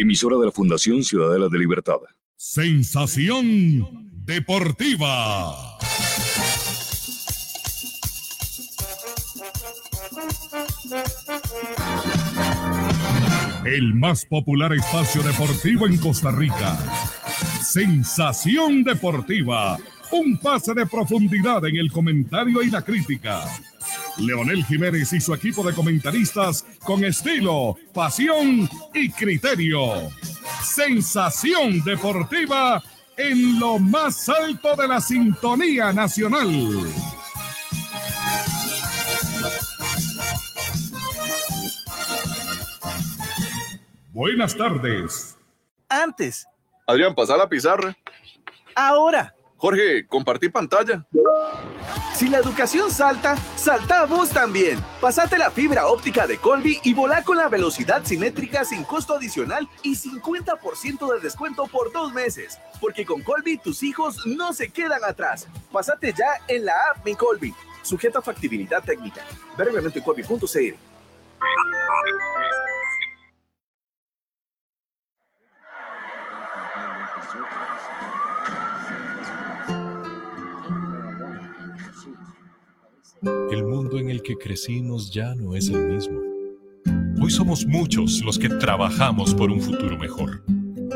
emisora de la Fundación Ciudadela de Libertad. Sensación deportiva. El más popular espacio deportivo en Costa Rica. Sensación deportiva. Un pase de profundidad en el comentario y la crítica Leonel Jiménez y su equipo de comentaristas con estilo, pasión y criterio. Sensación deportiva en lo más alto de la sintonía nacional. Buenas tardes. Antes. Adrián, pasa la pizarra. Ahora. Jorge, compartí pantalla. Si la educación salta, salta vos también. Pasate la fibra óptica de Colby y volá con la velocidad simétrica sin costo adicional y 50% de descuento por dos meses. Porque con Colby tus hijos no se quedan atrás. Pasate ya en la app Mi Colby. Sujeta a factibilidad técnica. Ver en colby.cl. El mundo en el que crecimos ya no es el mismo. Hoy somos muchos los que trabajamos por un futuro mejor.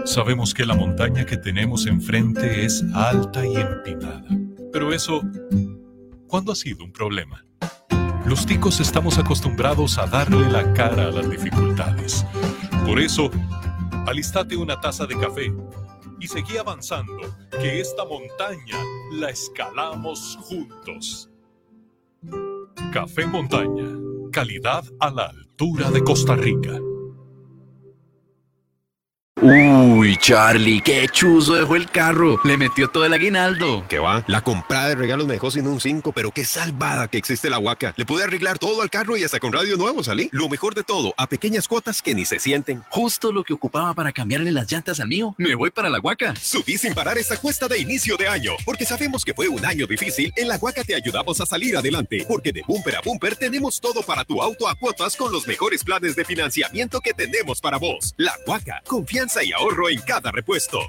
Sabemos que la montaña que tenemos enfrente es alta y empinada. Pero eso, ¿cuándo ha sido un problema? Los ticos estamos acostumbrados a darle la cara a las dificultades. Por eso, alistate una taza de café y seguí avanzando, que esta montaña la escalamos juntos. Café Montaña, calidad a la altura de Costa Rica. Uy, Charlie, qué chuzo dejó el carro. Le metió todo el aguinaldo. ¿Qué va? La comprada de regalos me dejó sin un 5, pero qué salvada que existe la huaca. Le pude arreglar todo al carro y hasta con radio nuevo salí. Lo mejor de todo, a pequeñas cuotas que ni se sienten. Justo lo que ocupaba para cambiarle las llantas al mío. Me voy para la huaca. Subí sin parar esta cuesta de inicio de año, porque sabemos que fue un año difícil. En la huaca te ayudamos a salir adelante, porque de bumper a bumper tenemos todo para tu auto a cuotas con los mejores planes de financiamiento que tenemos para vos. La huaca, confianza y ahorro en cada repuesto.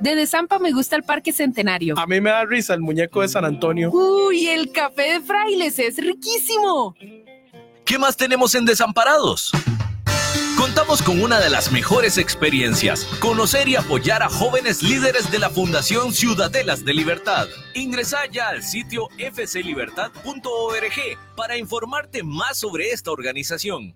De Desampa me gusta el Parque Centenario. A mí me da risa el muñeco de San Antonio. Uy, el café de frailes es riquísimo. ¿Qué más tenemos en Desamparados? Contamos con una de las mejores experiencias, conocer y apoyar a jóvenes líderes de la Fundación Ciudadelas de Libertad. Ingresa ya al sitio fclibertad.org para informarte más sobre esta organización.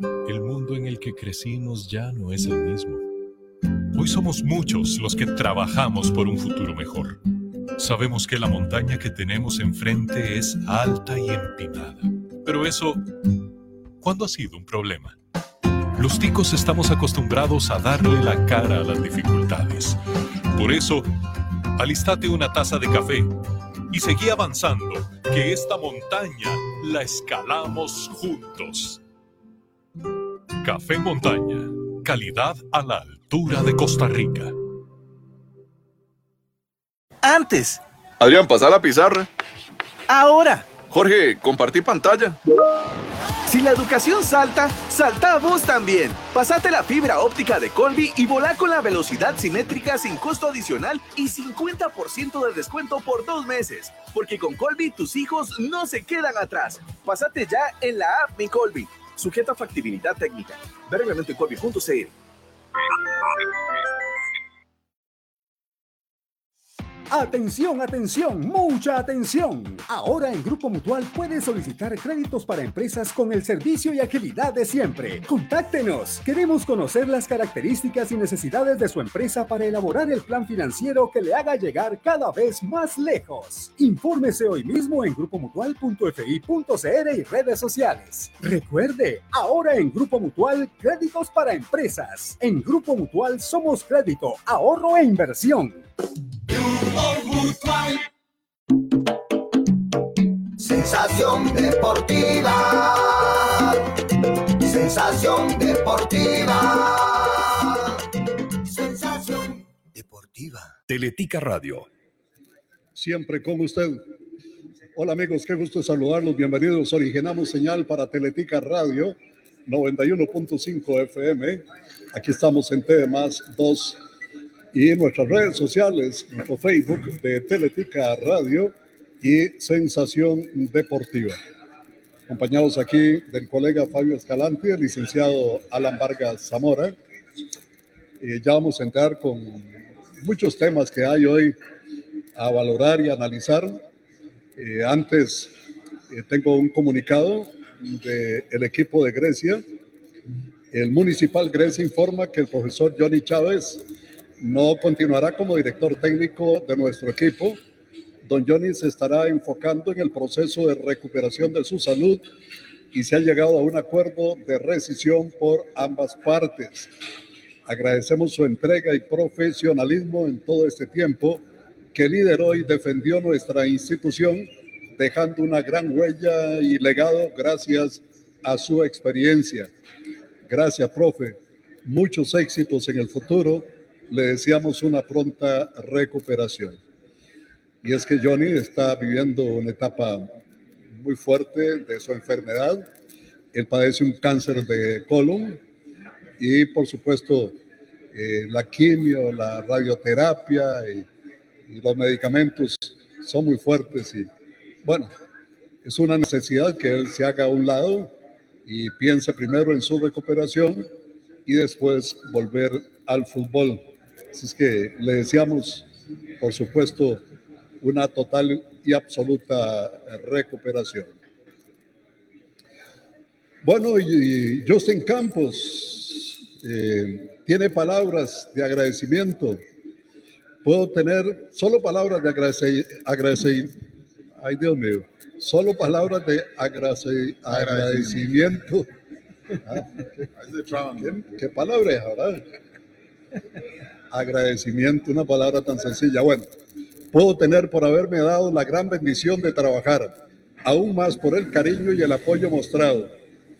El mundo en el que crecimos ya no es el mismo. Hoy somos muchos los que trabajamos por un futuro mejor. Sabemos que la montaña que tenemos enfrente es alta y empinada. Pero eso, ¿cuándo ha sido un problema? Los ticos estamos acostumbrados a darle la cara a las dificultades. Por eso, alistate una taza de café y seguí avanzando, que esta montaña la escalamos juntos. Café Montaña, calidad a la altura de Costa Rica. Antes. Adrián, pasa la pizarra. Ahora. Jorge, compartí pantalla. Si la educación salta, salta vos también. Pasate la fibra óptica de Colby y volá con la velocidad simétrica sin costo adicional y 50% de descuento por dos meses. Porque con Colby tus hijos no se quedan atrás. Pasate ya en la app Mi Colby sujeta a factibilidad técnica. Ver reglamento en Atención, atención, mucha atención. Ahora en Grupo Mutual puedes solicitar créditos para empresas con el servicio y agilidad de siempre. Contáctenos. Queremos conocer las características y necesidades de su empresa para elaborar el plan financiero que le haga llegar cada vez más lejos. Infórmese hoy mismo en grupomutual.fi.cr y redes sociales. Recuerde, ahora en Grupo Mutual, créditos para empresas. En Grupo Mutual somos crédito, ahorro e inversión. Sensación deportiva. Sensación deportiva. Sensación deportiva. Teletica Radio siempre con usted. Hola amigos, qué gusto saludarlos. Bienvenidos. Originamos señal para Teletica Radio 91.5 FM. Aquí estamos en TV Más 2 y nuestras redes sociales, nuestro Facebook de Teletica Radio y Sensación Deportiva. Acompañados aquí del colega Fabio Escalante, el licenciado Alan Vargas Zamora. Y ya vamos a entrar con muchos temas que hay hoy a valorar y analizar. Eh, antes eh, tengo un comunicado del equipo de Grecia. El Municipal Grecia informa que el profesor Johnny Chávez no continuará como director técnico de nuestro equipo. Don Johnny se estará enfocando en el proceso de recuperación de su salud y se ha llegado a un acuerdo de rescisión por ambas partes. Agradecemos su entrega y profesionalismo en todo este tiempo que lideró y defendió nuestra institución, dejando una gran huella y legado gracias a su experiencia. Gracias, profe. Muchos éxitos en el futuro. Le deseamos una pronta recuperación. Y es que Johnny está viviendo una etapa muy fuerte de su enfermedad. Él padece un cáncer de colon y, por supuesto, eh, la quimio, la radioterapia y y los medicamentos son muy fuertes y bueno, es una necesidad que él se haga a un lado y piense primero en su recuperación y después volver al fútbol. Así es que le deseamos, por supuesto, una total y absoluta recuperación. Bueno, y Justin Campos eh, tiene palabras de agradecimiento puedo tener solo palabras de agradecer, ay Dios mío, solo palabras de agradecimiento. Ah, ¿Qué, palabra es, verdad? Agradecimiento, una palabra tan sencilla. Bueno, puedo tener por haberme dado la gran bendición de trabajar, aún más por el cariño y el apoyo mostrado,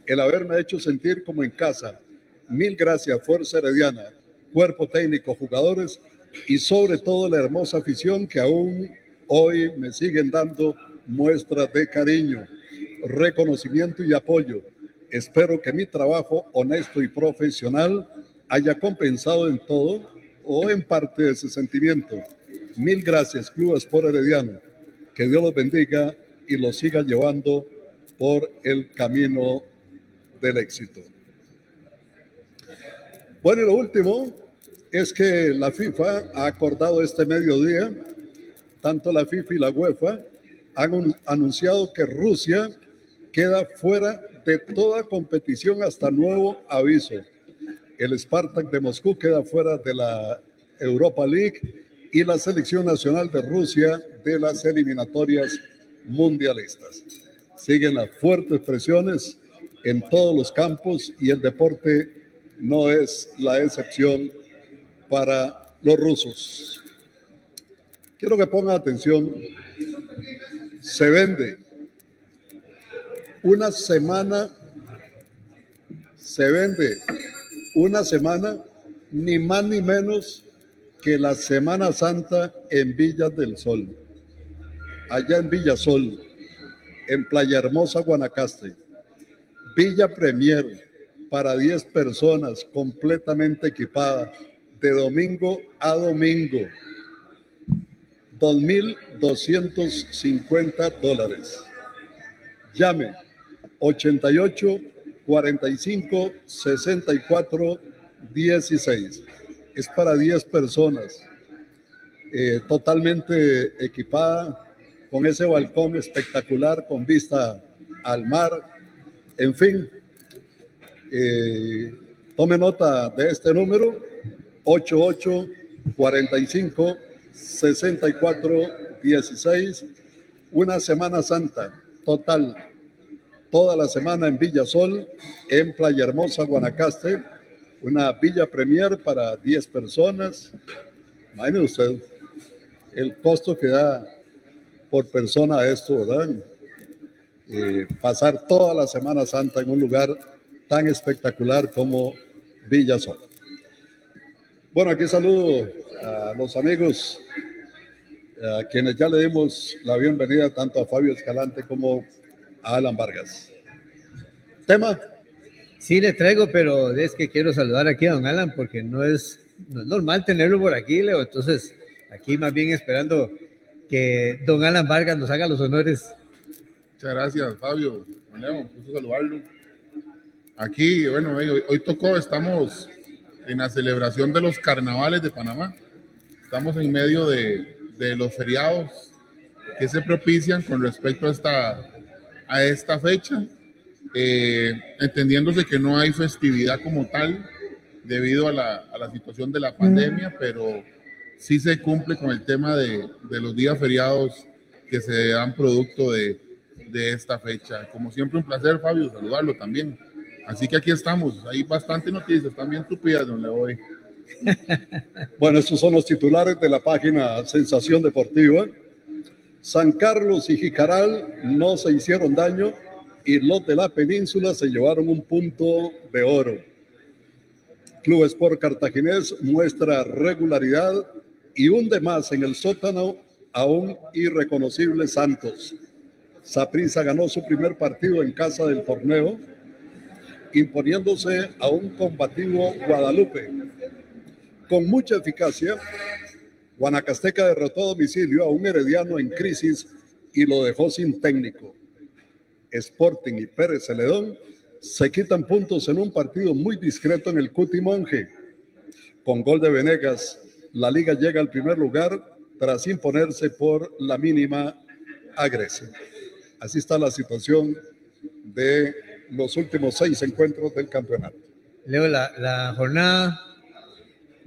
el haberme hecho sentir como en casa. Mil gracias, Fuerza Herediana, cuerpo técnico, jugadores y sobre todo la hermosa afición que aún hoy me siguen dando muestras de cariño, reconocimiento y apoyo. Espero que mi trabajo honesto y profesional haya compensado en todo o en parte de ese sentimiento. Mil gracias, Club Sport Herediano. Que Dios los bendiga y los siga llevando por el camino del éxito. Bueno, y lo último, es que la FIFA ha acordado este mediodía, tanto la FIFA y la UEFA han anunciado que Rusia queda fuera de toda competición hasta nuevo aviso. El Spartak de Moscú queda fuera de la Europa League y la selección nacional de Rusia de las eliminatorias mundialistas. Siguen las fuertes presiones en todos los campos y el deporte no es la excepción para los rusos. Quiero que pongan atención. Se vende una semana, se vende una semana, ni más ni menos que la Semana Santa en Villas del Sol, allá en Villasol, en Playa Hermosa, Guanacaste. Villa Premier para 10 personas completamente equipada de domingo a domingo. 2.250 dólares. Llame 88 45 64 16. Es para 10 personas. Eh, totalmente equipada, con ese balcón espectacular, con vista al mar. En fin, eh, tome nota de este número 88 45 64 16. Una Semana Santa total, toda la semana en Villa Sol, en Playa Hermosa, Guanacaste. Una Villa Premier para 10 personas. Imagínese usted el costo que da por persona esto, ¿verdad? Eh, pasar toda la Semana Santa en un lugar tan espectacular como Villa Sol. Bueno, aquí saludo a los amigos a quienes ya le dimos la bienvenida tanto a Fabio Escalante como a Alan Vargas. ¿Tema? Sí, le traigo, pero es que quiero saludar aquí a don Alan porque no es, no es normal tenerlo por aquí, Leo. Entonces, aquí más bien esperando que don Alan Vargas nos haga los honores. Muchas gracias, Fabio. Leo, gusto saludarlo. Aquí, bueno, hoy, hoy tocó, estamos en la celebración de los carnavales de Panamá. Estamos en medio de, de los feriados que se propician con respecto a esta, a esta fecha, eh, entendiéndose que no hay festividad como tal debido a la, a la, situación de la pandemia, pero sí se cumple con el tema de, de los días feriados que se dan producto de, de, esta fecha. Como siempre, un placer, Fabio, saludarlo también. Así que aquí estamos, hay bastante noticias, también tupidas, donde voy. Bueno, estos son los titulares de la página Sensación Deportiva. San Carlos y Jicaral no se hicieron daño y los de la península se llevaron un punto de oro. Club Sport Cartaginés muestra regularidad y hunde más en el sótano a un irreconocible Santos. Saprissa ganó su primer partido en casa del torneo, imponiéndose a un combativo Guadalupe. Con mucha eficacia, Guanacasteca derrotó a domicilio a un herediano en crisis y lo dejó sin técnico. Sporting y Pérez Celedón se quitan puntos en un partido muy discreto en el Cuti Monje. Con gol de Venegas, la liga llega al primer lugar tras imponerse por la mínima a Grecia. Así está la situación de los últimos seis encuentros del campeonato. Leo, la, la jornada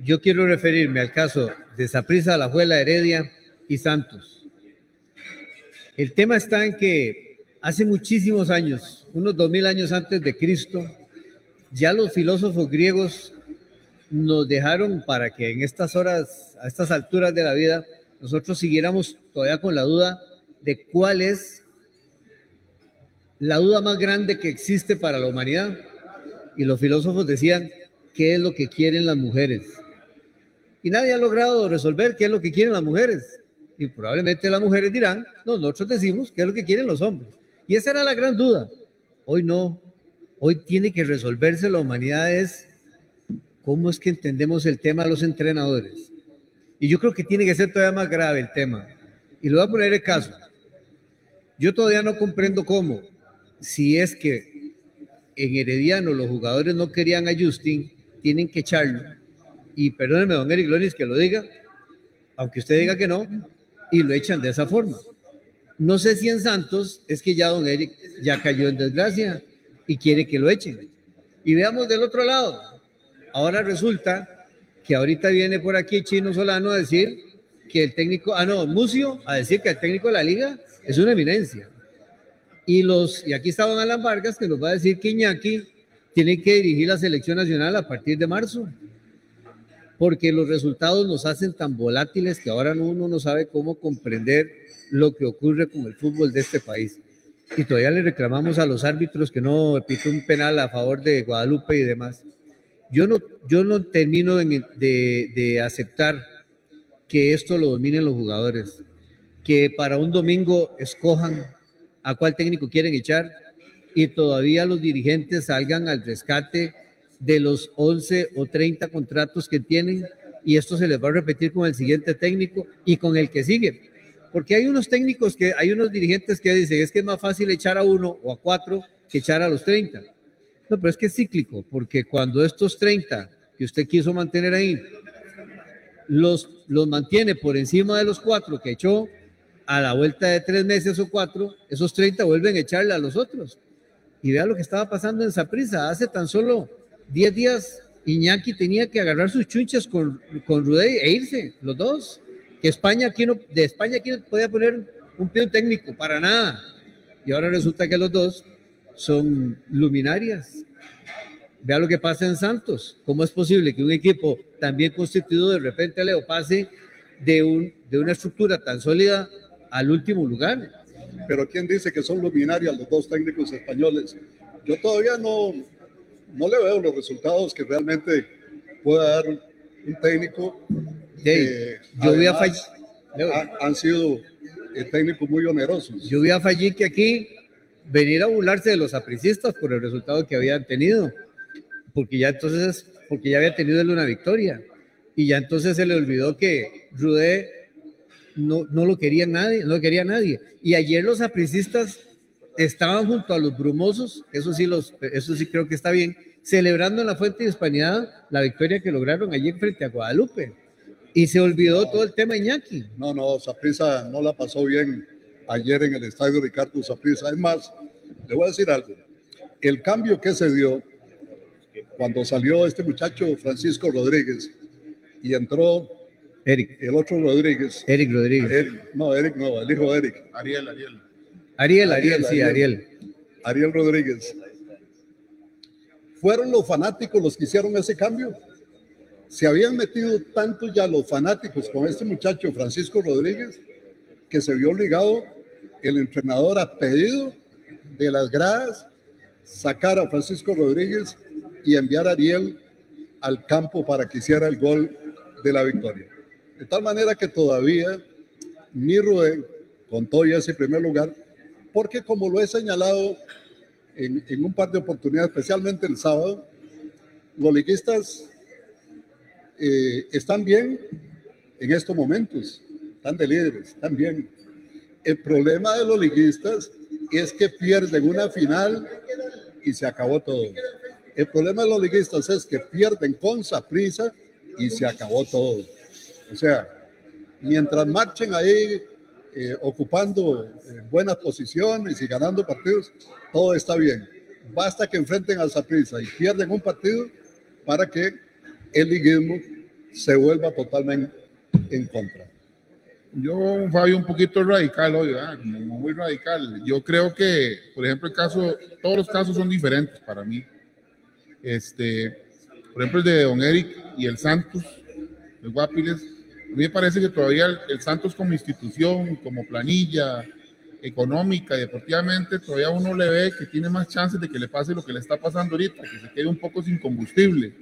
yo quiero referirme al caso de Saprissa, La Juela, Heredia y Santos. El tema está en que hace muchísimos años, unos dos mil años antes de Cristo, ya los filósofos griegos nos dejaron para que en estas horas, a estas alturas de la vida, nosotros siguiéramos todavía con la duda de cuál es la duda más grande que existe para la humanidad. Y los filósofos decían, ¿qué es lo que quieren las mujeres? Y nadie ha logrado resolver qué es lo que quieren las mujeres. Y probablemente las mujeres dirán, no, nosotros decimos qué es lo que quieren los hombres. Y esa era la gran duda. Hoy no. Hoy tiene que resolverse la humanidad es cómo es que entendemos el tema de los entrenadores. Y yo creo que tiene que ser todavía más grave el tema. Y lo voy a poner el caso. Yo todavía no comprendo cómo, si es que en Herediano los jugadores no querían a Justin, tienen que echarlo y perdóneme, don Eric Loris, que lo diga, aunque usted diga que no, y lo echan de esa forma. No sé si en Santos es que ya don Eric ya cayó en desgracia y quiere que lo echen. Y veamos del otro lado. Ahora resulta que ahorita viene por aquí Chino Solano a decir que el técnico, ah no, Mucio, a decir que el técnico de la liga es una eminencia. Y los, y aquí está don Alan Vargas que nos va a decir que Iñaki tiene que dirigir la selección nacional a partir de marzo porque los resultados nos hacen tan volátiles que ahora uno no sabe cómo comprender lo que ocurre con el fútbol de este país. Y todavía le reclamamos a los árbitros que no pitó un penal a favor de Guadalupe y demás. Yo no, yo no termino de, de, de aceptar que esto lo dominen los jugadores, que para un domingo escojan a cuál técnico quieren echar y todavía los dirigentes salgan al rescate de los 11 o 30 contratos que tienen y esto se les va a repetir con el siguiente técnico y con el que sigue. Porque hay unos técnicos que, hay unos dirigentes que dicen, es que es más fácil echar a uno o a cuatro que echar a los 30. No, pero es que es cíclico, porque cuando estos 30 que usted quiso mantener ahí, los, los mantiene por encima de los cuatro que echó, a la vuelta de tres meses o cuatro, esos 30 vuelven a echarle a los otros. Y vea lo que estaba pasando en Saprisa hace tan solo 10 días Iñaki tenía que agarrar sus chunchas con, con Rudey e irse, los dos. Que España aquí de España aquí podía poner un pie técnico, para nada. Y ahora resulta que los dos son luminarias. Vea lo que pasa en Santos. ¿Cómo es posible que un equipo tan bien constituido de repente, Leo, pase de, un, de una estructura tan sólida al último lugar? Pero ¿quién dice que son luminarias los dos técnicos españoles? Yo todavía no, no le veo los resultados que realmente pueda dar un técnico. yo, voy a ha- han sido eh, técnicos muy onerosos. Yo vi a Fallique aquí venir a burlarse de los apricistas por el resultado que habían tenido, porque ya entonces, porque ya había tenido él una victoria, y ya entonces se le olvidó que Rudé no, no lo quería nadie, no lo quería nadie. Y ayer los apricistas estaban junto a los brumosos, eso sí, los, eso sí creo que está bien, celebrando en la Fuente de Hispanidad la victoria que lograron ayer frente a Guadalupe. Y se olvidó todo el tema Iñaki. No, no, Saprisa no la pasó bien ayer en el estadio Ricardo Saprisa. Es más, le voy a decir algo. El cambio que se dio cuando salió este muchacho Francisco Rodríguez y entró Eric. el otro Rodríguez. Eric Rodríguez. Eric- no, Eric no, el hijo de Eric. Ariel, Ariel. Ariel, Ariel, sí, Ariel. Ariel Rodríguez. ¿Fueron los fanáticos los que hicieron ese cambio? Se habían metido tanto ya los fanáticos con este muchacho Francisco Rodríguez que se vio obligado el entrenador a pedido de las gradas sacar a Francisco Rodríguez y enviar a Ariel al campo para que hiciera el gol de la victoria. De tal manera que todavía mi Rubén contó ya ese primer lugar, porque como lo he señalado en, en un par de oportunidades, especialmente el sábado, los liguistas eh, están bien en estos momentos, están de líderes, están bien. El problema de los liguistas es que pierden una final y se acabó todo. El problema de los liguistas es que pierden con prisa y se acabó todo. O sea, mientras marchen ahí eh, ocupando eh, buenas posiciones y ganando partidos, todo está bien. Basta que enfrenten al Saprissa y pierden un partido para que el liguismo se vuelva totalmente en contra. Yo, Fabio, un poquito radical hoy, ¿verdad? Como muy radical. Yo creo que, por ejemplo, el caso, todos los casos son diferentes para mí. Este, por ejemplo, el de Don Eric y el Santos, el Guapiles, mí me parece que todavía el, el Santos como institución, como planilla económica y deportivamente, todavía uno le ve que tiene más chances de que le pase lo que le está pasando ahorita, que se quede un poco sin combustible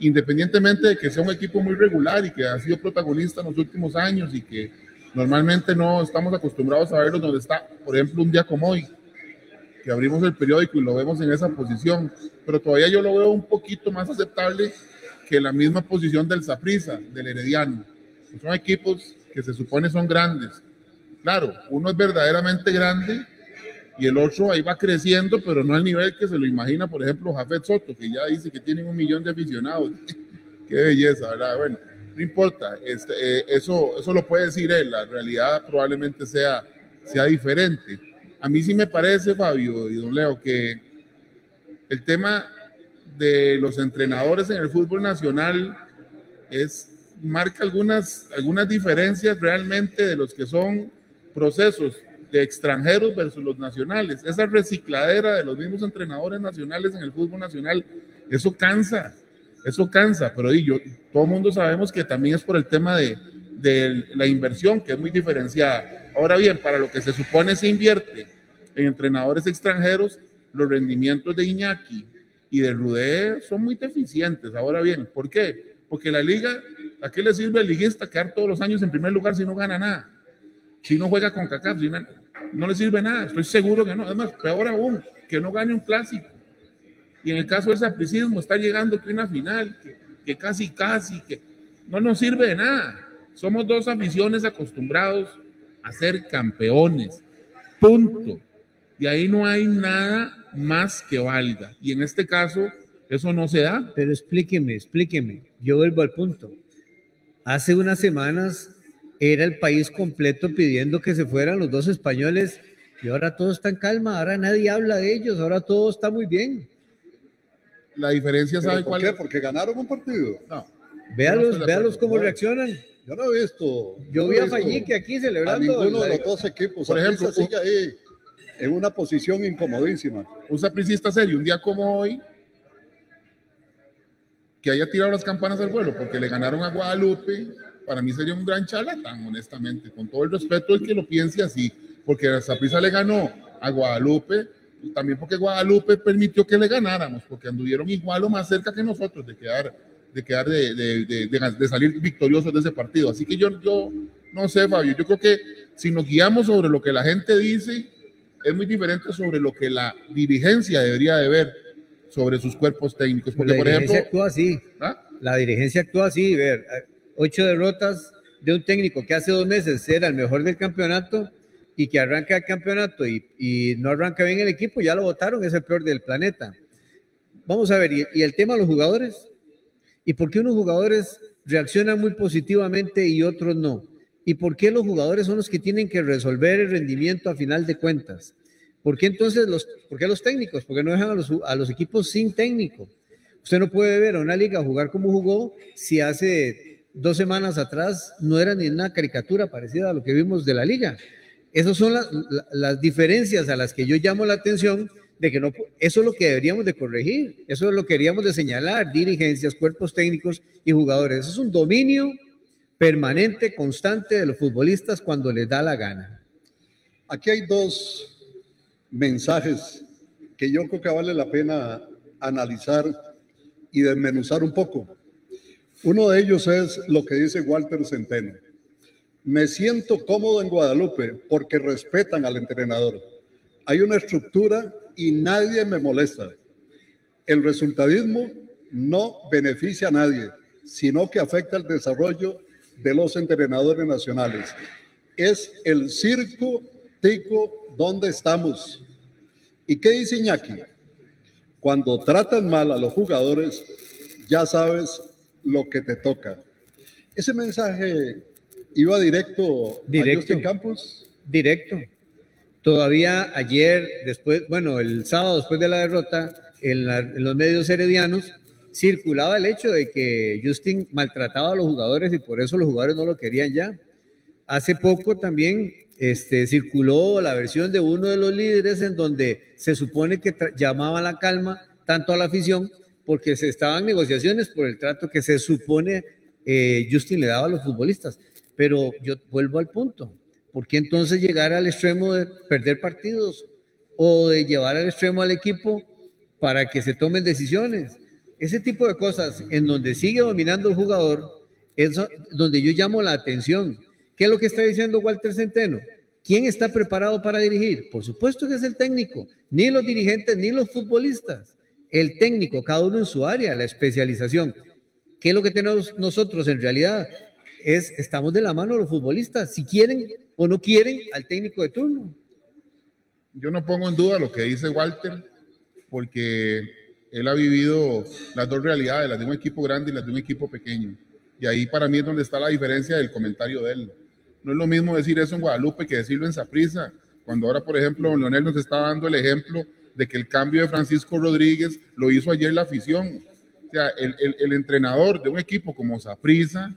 independientemente de que sea un equipo muy regular y que ha sido protagonista en los últimos años y que normalmente no estamos acostumbrados a verlos donde está, por ejemplo, un día como hoy, que abrimos el periódico y lo vemos en esa posición, pero todavía yo lo veo un poquito más aceptable que la misma posición del Saprissa, del Herediano. Son equipos que se supone son grandes. Claro, uno es verdaderamente grande y el otro ahí va creciendo, pero no al nivel que se lo imagina, por ejemplo, Jafet Soto, que ya dice que tienen un millón de aficionados. Qué belleza, ¿verdad? Bueno, no importa, este, eh, eso, eso lo puede decir él, la realidad probablemente sea, sea diferente. A mí sí me parece, Fabio y don Leo, que el tema de los entrenadores en el fútbol nacional es, marca algunas, algunas diferencias realmente de los que son procesos de extranjeros versus los nacionales. Esa recicladera de los mismos entrenadores nacionales en el fútbol nacional, eso cansa, eso cansa, pero y yo, todo el mundo sabemos que también es por el tema de, de la inversión, que es muy diferenciada. Ahora bien, para lo que se supone se invierte en entrenadores extranjeros, los rendimientos de Iñaki y de Rudé son muy deficientes. Ahora bien, ¿por qué? Porque la liga, ¿a qué le sirve al liguista quedar todos los años en primer lugar si no gana nada? si no juega con CACAF, si no, no le sirve nada, estoy seguro que no. Además, peor aún, que no gane un clásico. Y en el caso del sapricismo está llegando aquí una final, que, que casi, casi, que no nos sirve de nada. Somos dos aficiones acostumbrados a ser campeones. Punto. Y ahí no hay nada más que valga. Y en este caso, eso no se da. Pero explíqueme, explíqueme. Yo vuelvo al punto. Hace unas semanas era el país completo pidiendo que se fueran los dos españoles y ahora todo está en calma, ahora nadie habla de ellos, ahora todo está muy bien. La diferencia, ¿Pero ¿sabe por cuál qué? es? Porque ganaron un partido. No. Véalos, de véalos cómo No. reaccionan. Yo no he visto. Yo no vi a Fallique aquí A celebrando. ninguno de los dos equipos. Por ejemplo, sigue ahí en una posición incomodísima. un sapricista serio, un día como hoy, que haya tirado las campanas al vuelo porque le ganaron a Guadalupe, para mí sería un gran charlatán, honestamente, con todo el respeto del que lo piense así, porque a Saprissa le ganó a Guadalupe, también porque Guadalupe permitió que le ganáramos, porque anduvieron igual o más cerca que nosotros de quedar, de quedar de, de, de, de, salir victoriosos de ese partido. Así que yo, yo no sé, Fabio, yo creo que si nos guiamos sobre lo que la gente dice, es muy diferente sobre lo que la dirigencia debería de ver sobre sus cuerpos técnicos. Porque, la por dirigencia ejemplo, actúa así. ¿Ah? La dirigencia actúa así. Ver, ocho derrotas de un técnico que hace dos meses era el mejor del campeonato y que arranca el campeonato y, y no arranca bien el equipo, ya lo votaron, es el peor del planeta. Vamos a ver, ¿y, y el tema de los jugadores? ¿Y por qué unos jugadores reaccionan muy positivamente y otros no? ¿Y por qué los jugadores son los que tienen que resolver el rendimiento a final de cuentas? ¿Por qué entonces los, por qué los técnicos? ¿Por qué no dejan a los, a los equipos sin técnico? Usted no puede ver a una liga jugar como jugó si hace dos semanas atrás no era ni una caricatura parecida a lo que vimos de la liga. Esas son las, las diferencias a las que yo llamo la atención de que no, eso es lo que deberíamos de corregir, eso es lo que queríamos de señalar, dirigencias, cuerpos técnicos y jugadores. Eso es un dominio permanente, constante de los futbolistas cuando les da la gana. Aquí hay dos mensajes que yo creo que vale la pena analizar y desmenuzar un poco. Uno de ellos es lo que dice Walter Centeno. Me siento cómodo en Guadalupe porque respetan al entrenador. Hay una estructura y nadie me molesta. El resultadismo no beneficia a nadie, sino que afecta el desarrollo de los entrenadores nacionales. Es el circo tico donde estamos. ¿Y qué dice Iñaki? Cuando tratan mal a los jugadores, ya sabes lo que te toca. Ese mensaje iba directo, directo a Justin Campos. Directo. Todavía ayer, después, bueno, el sábado después de la derrota, en, la, en los medios heredianos, circulaba el hecho de que Justin maltrataba a los jugadores y por eso los jugadores no lo querían ya. Hace poco también este, circuló la versión de uno de los líderes en donde se supone que llamaba la calma tanto a la afición porque se estaban negociaciones por el trato que se supone eh, Justin le daba a los futbolistas. Pero yo vuelvo al punto. ¿Por qué entonces llegar al extremo de perder partidos o de llevar al extremo al equipo para que se tomen decisiones? Ese tipo de cosas en donde sigue dominando el jugador es donde yo llamo la atención. ¿Qué es lo que está diciendo Walter Centeno? ¿Quién está preparado para dirigir? Por supuesto que es el técnico, ni los dirigentes ni los futbolistas. El técnico, cada uno en su área, la especialización. ¿Qué es lo que tenemos nosotros en realidad? Es, estamos de la mano los futbolistas, si quieren o no quieren al técnico de turno. Yo no pongo en duda lo que dice Walter, porque él ha vivido las dos realidades, las de un equipo grande y las de un equipo pequeño. Y ahí para mí es donde está la diferencia del comentario de él. No es lo mismo decir eso en Guadalupe que decirlo en Saprissa, cuando ahora, por ejemplo, Leonel nos está dando el ejemplo de que el cambio de Francisco Rodríguez lo hizo ayer la afición. O sea, el, el, entrenador de un equipo como Saprissa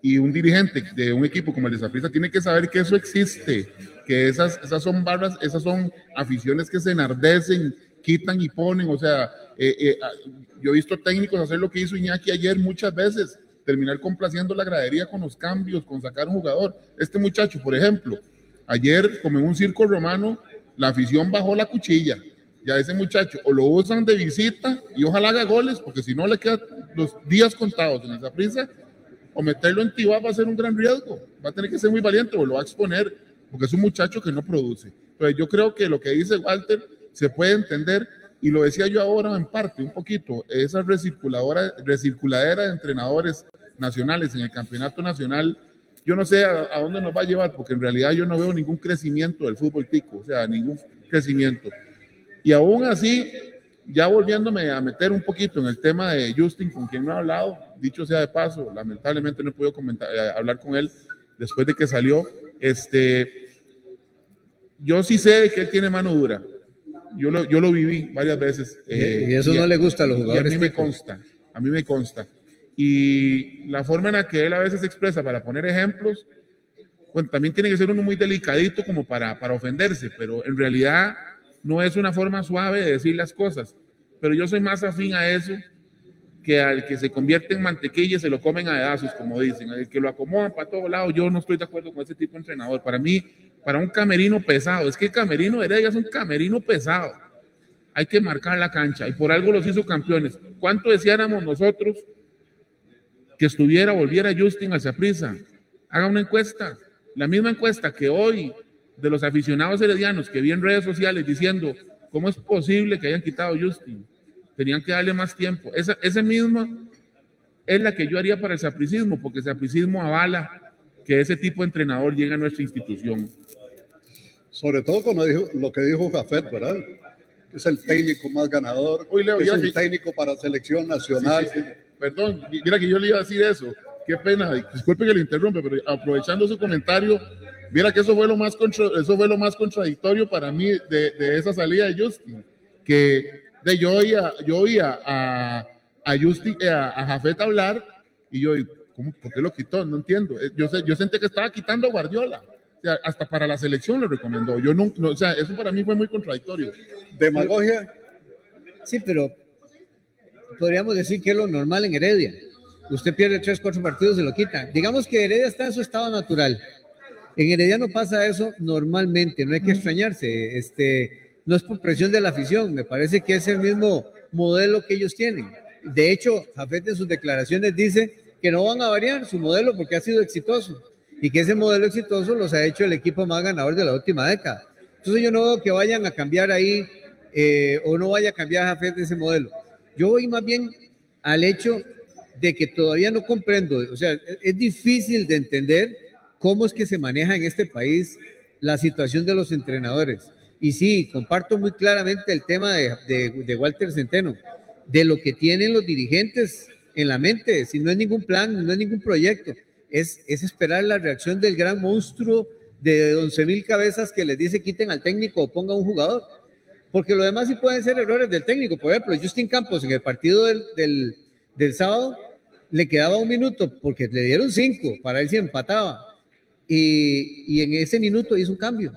y un dirigente de un equipo como el de Saprissa tiene que saber que eso existe, que esas, esas son barras, esas son aficiones que se enardecen, quitan y ponen. O sea, eh, eh, yo he visto técnicos hacer lo que hizo Iñaki ayer muchas veces, terminar complaciendo la gradería con los cambios, con sacar un jugador. Este muchacho, por ejemplo, ayer, como en un circo romano, la afición bajó la cuchilla. Ya ese muchacho o lo usan de visita y ojalá haga goles, porque si no le quedan los días contados en esa prisa, o meterlo en Tibá va a ser un gran riesgo. Va a tener que ser muy valiente o lo va a exponer, porque es un muchacho que no produce. Entonces yo creo que lo que dice Walter se puede entender, y lo decía yo ahora en parte, un poquito, esa recirculadora, recirculadera de entrenadores nacionales en el campeonato nacional, yo no sé a, a, dónde nos va a llevar, porque en realidad yo no veo ningún crecimiento del fútbol tico, o sea, ningún crecimiento. Y aún así, ya volviéndome a meter un poquito en el tema de Justin, con quien no he hablado, dicho sea de paso, lamentablemente no he podido comentar, eh, hablar con él después de que salió, este, yo sí sé que él tiene mano dura, yo lo, yo lo viví varias veces. Eh, y eso y no a, le gusta a los jugadores. a mí me consta, a mí me consta. Y la forma en la que él a veces expresa para poner ejemplos, bueno, también tiene que ser uno muy delicadito como para, para ofenderse, pero en realidad no es una forma suave de decir las cosas. Pero yo soy más afín a eso que al que se convierte en mantequilla y se lo comen a pedazos, como dicen, al que lo acomodan para todos lados. Yo no estoy de acuerdo con ese tipo de entrenador. Para mí, para un camerino pesado, es que el camerino Heredia es un camerino pesado. Hay que marcar la cancha y por algo los hizo campeones. ¿Cuánto deseáramos nosotros que estuviera, volviera Justin hacia prisa. Haga una encuesta, la misma encuesta que hoy de los aficionados heredianos que vi en redes sociales diciendo cómo es posible que hayan quitado a Justin. Tenían que darle más tiempo. Esa, ese mismo es la que yo haría para el sapricismo, porque el sapricismo avala que ese tipo de entrenador llegue a nuestra institución. Sobre todo con lo que dijo Jafet, ¿verdad? Es el técnico más ganador, es un técnico para selección nacional. Perdón, mira que yo le iba a decir eso. Qué pena, disculpe que le interrumpe, pero aprovechando su comentario, mira que eso fue lo más, eso fue lo más contradictorio para mí de, de esa salida de Justin, que de yo oía, yo oía a, a, Justin, eh, a, a Jafet hablar y yo, ¿cómo, ¿por qué lo quitó? No entiendo. Eh, yo, yo sentí que estaba quitando a Guardiola. O sea, hasta para la selección lo recomendó. Yo no, o sea, eso para mí fue muy contradictorio. ¿Demagogia? Sí, pero podríamos decir que es lo normal en Heredia. Usted pierde tres, cuatro partidos, se lo quita. Digamos que Heredia está en su estado natural. En Heredia no pasa eso normalmente, no hay que extrañarse. Este, no es por presión de la afición, me parece que es el mismo modelo que ellos tienen. De hecho, Jafet en sus declaraciones dice que no van a variar su modelo porque ha sido exitoso y que ese modelo exitoso los ha hecho el equipo más ganador de la última década. Entonces yo no veo que vayan a cambiar ahí eh, o no vaya a cambiar Jafet ese modelo. Yo voy más bien al hecho de que todavía no comprendo, o sea, es difícil de entender cómo es que se maneja en este país la situación de los entrenadores. Y sí, comparto muy claramente el tema de, Walter Centeno, de lo que tienen los dirigentes en la mente, si no es ningún plan, no es ningún proyecto, es, es esperar la reacción del gran monstruo de 11 mil cabezas que les dice quiten al técnico o ponga un jugador. Porque lo demás sí pueden ser errores del técnico. Por ejemplo, Justin Campos en el partido del, del, del sábado le quedaba un minuto porque le dieron cinco para él si empataba. Y, y, en ese minuto hizo un cambio.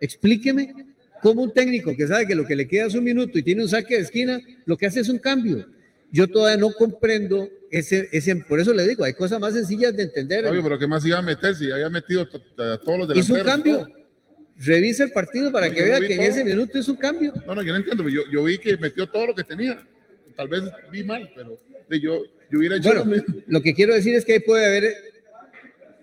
Explíqueme cómo un técnico que sabe que lo que le queda es un minuto y tiene un saque de esquina, lo que hace es un cambio. Yo todavía no comprendo ese, ese por eso le digo, hay cosas más sencillas de entender. Obvio, pero ¿qué más iba a meter si había metido a todos los delanteros? Hizo un cambio. Revisa el partido para no, que vea que todo. en ese minuto es un cambio. No, no, yo no entiendo. Yo, yo vi que metió todo lo que tenía. Tal vez vi mal, pero yo, yo hubiera hecho bueno, lo, lo que quiero decir es que ahí puede haber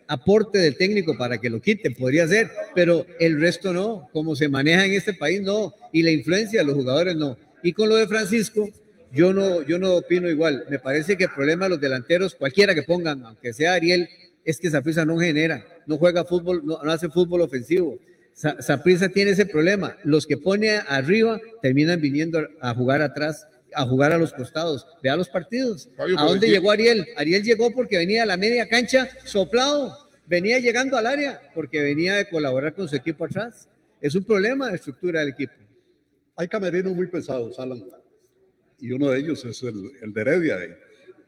aporte del técnico para que lo quiten, podría ser, pero el resto no, como se maneja en este país no, y la influencia de los jugadores no. Y con lo de Francisco, yo no, yo no opino igual. Me parece que el problema de los delanteros, cualquiera que pongan, aunque sea Ariel, es que Saprisa no genera, no juega fútbol, no, no hace fútbol ofensivo. Saprisa tiene ese problema. Los que pone arriba terminan viniendo a jugar atrás a jugar a los costados. Vea los partidos. Fabio, ¿A dónde llegó Ariel? Ariel llegó porque venía a la media cancha soplado. Venía llegando al área porque venía de colaborar con su equipo atrás. Es un problema de estructura del equipo. Hay camerinos muy pesados, Alan. Y uno de ellos es el, el de Heredia.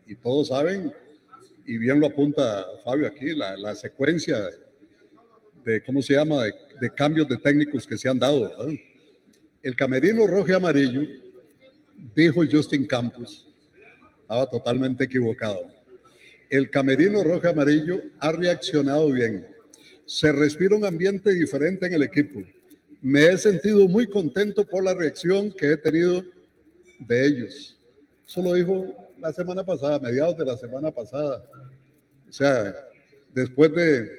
Y, y, todos saben, y bien lo apunta Fabio aquí, la, la secuencia de, de, ¿cómo se llama?, de, de, cambios de técnicos que se han dado. ¿verdad? El camerino rojo y amarillo dijo Justin Campos, estaba totalmente equivocado. El camerino rojo y amarillo ha reaccionado bien. Se respira un ambiente diferente en el equipo. Me he sentido muy contento por la reacción que he tenido de ellos. Eso lo dijo la semana pasada, mediados de la semana pasada. O sea, después de,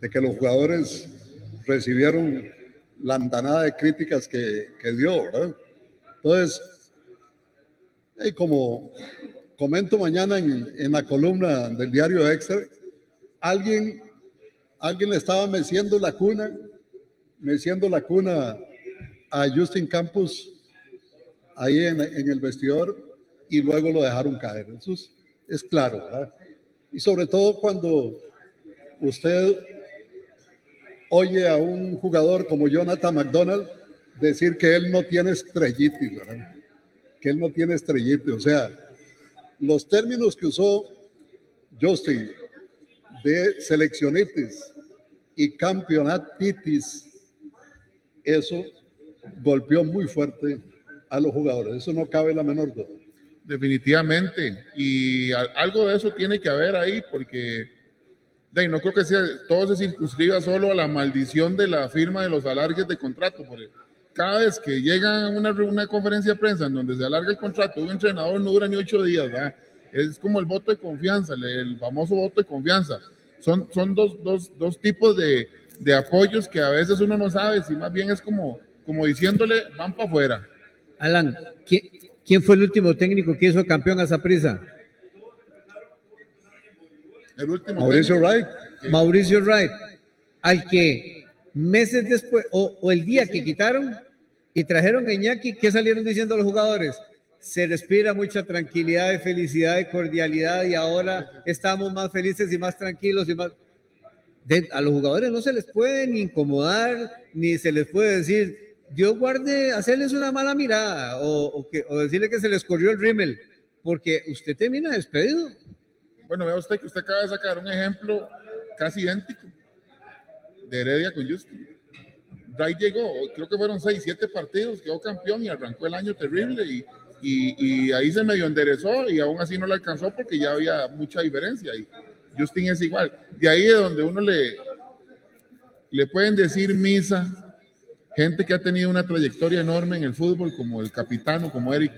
de que los jugadores recibieron la andanada de críticas que, que dio, ¿verdad? Entonces, y como comento mañana en, en, la columna del diario Extra, alguien, alguien le estaba meciendo la cuna, meciendo la cuna a Justin Campos ahí en, en el vestidor y luego lo dejaron caer. Eso es, es claro, ¿verdad? Y sobre todo cuando usted oye a un jugador como Jonathan McDonald decir que él no tiene estrellitis, que él no tiene estrellite. O sea, los términos que usó Justin de seleccionitis y campeonatitis, eso golpeó muy fuerte a los jugadores. Eso no cabe la menor duda. Definitivamente. Y algo de eso tiene que haber ahí porque no creo que sea, todo se circunscriba solo a la maldición de la firma de los alargues de contrato. Por cada vez que llega una, una conferencia de prensa en donde se alarga el contrato, un entrenador no dura ni ocho días, ¿verdad? Es como el voto de confianza, el, famoso voto de confianza. Son, son dos, dos, dos tipos de, de apoyos que a veces uno no sabe si más bien es como, como diciéndole, van para afuera. Alan, ¿quién, quién fue el último técnico que hizo campeón a Saprissa? El último Mauricio técnico. Wright. Mauricio Wright, al que meses después, o, o el día que quitaron y trajeron a Iñaki, ¿qué salieron diciendo los jugadores? Se respira mucha tranquilidad y felicidad y cordialidad y ahora estamos más felices y más tranquilos y más... De- a los jugadores no se les puede ni incomodar, ni se les puede decir, Dios guarde, hacerles una mala mirada o, o que, o decirle que se les corrió el rímel, porque usted termina despedido. Bueno, vea usted que usted acaba de sacar un ejemplo casi idéntico de Heredia con Justin. Wright llegó, creo que fueron seis, siete partidos, quedó campeón y arrancó el año terrible y, y, ahí se medio enderezó y aún así no le alcanzó porque ya había mucha diferencia y Justin es igual. De ahí es donde uno le, le pueden decir misa, gente que ha tenido una trayectoria enorme en el fútbol, como el capitano, como Eric,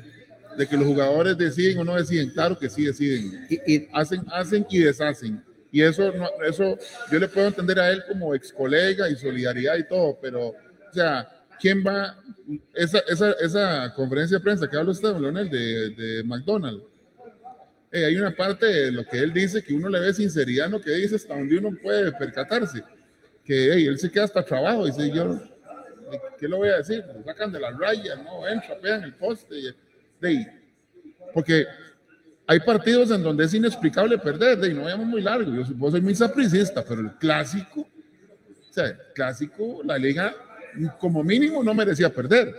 de que los jugadores deciden o no deciden, claro que sí deciden. hacen, hacen y deshacen. Y eso, no, eso yo le puedo entender a él como ex colega y solidaridad y todo, pero, o sea, ¿quién va? Esa, esa, esa conferencia de prensa que habla usted, Leonel, de, de McDonald's. eh, hay una parte de lo que él dice que uno le ve sinceridad en lo que dice hasta donde uno puede percatarse. Que hey, él se queda hasta trabajo. Dice, yo, ¿qué le voy a decir? Lo sacan de las rayas, no, entra, pegan el poste. Y, hey, porque hay partidos en donde es inexplicable perder, de, y no vayamos muy largo. Yo supongo soy muy sapricista, pero el clásico, o sea, el clásico, la liga como mínimo no merecía perder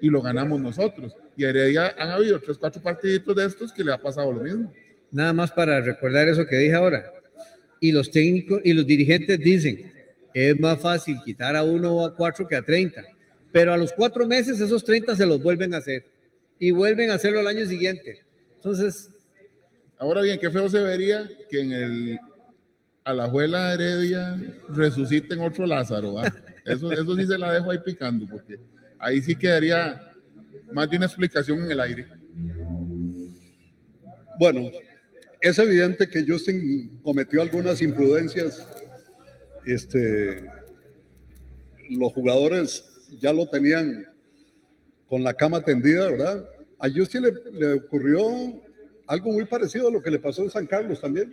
y lo ganamos nosotros. Y a Heredia han habido tres, cuatro partiditos de estos que le ha pasado lo mismo. Nada más para recordar eso que dije ahora. Y los técnicos y los dirigentes dicen, es más fácil quitar a uno o a cuatro que a 30. Pero a los cuatro meses esos 30 se los vuelven a hacer. Y vuelven a hacerlo al año siguiente. Entonces... Ahora bien, qué feo se vería que en el Alajuela Heredia resuciten otro Lázaro. Eso, eso sí se la dejo ahí picando, porque ahí sí quedaría más de una explicación en el aire. Bueno, es evidente que Justin cometió algunas imprudencias. Este, los jugadores ya lo tenían con la cama tendida, ¿verdad? A Justin le, ocurrió algo muy parecido a lo que le pasó en San Carlos también.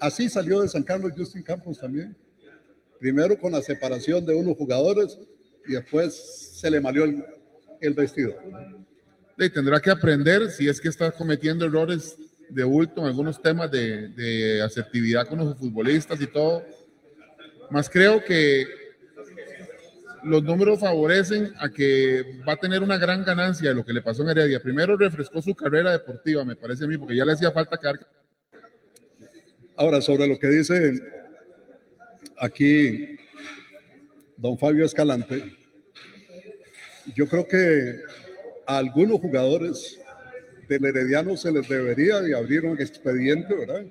Así salió de San Carlos Justin Campos también. Primero con la separación de unos jugadores y después se le malió el, el vestido. Y tendrá que aprender si es que está cometiendo errores de bulto en algunos temas de, de asertividad con los futbolistas y todo. Más creo que los números favorecen a que va a tener una gran ganancia de lo que le pasó en Heredia. Primero refrescó su carrera deportiva, me parece a mí, porque ya le hacía falta quedar. Ahora, sobre lo que dice aquí don Fabio Escalante, yo creo que a algunos jugadores del Herediano se les debería de abrir un expediente, ¿verdad?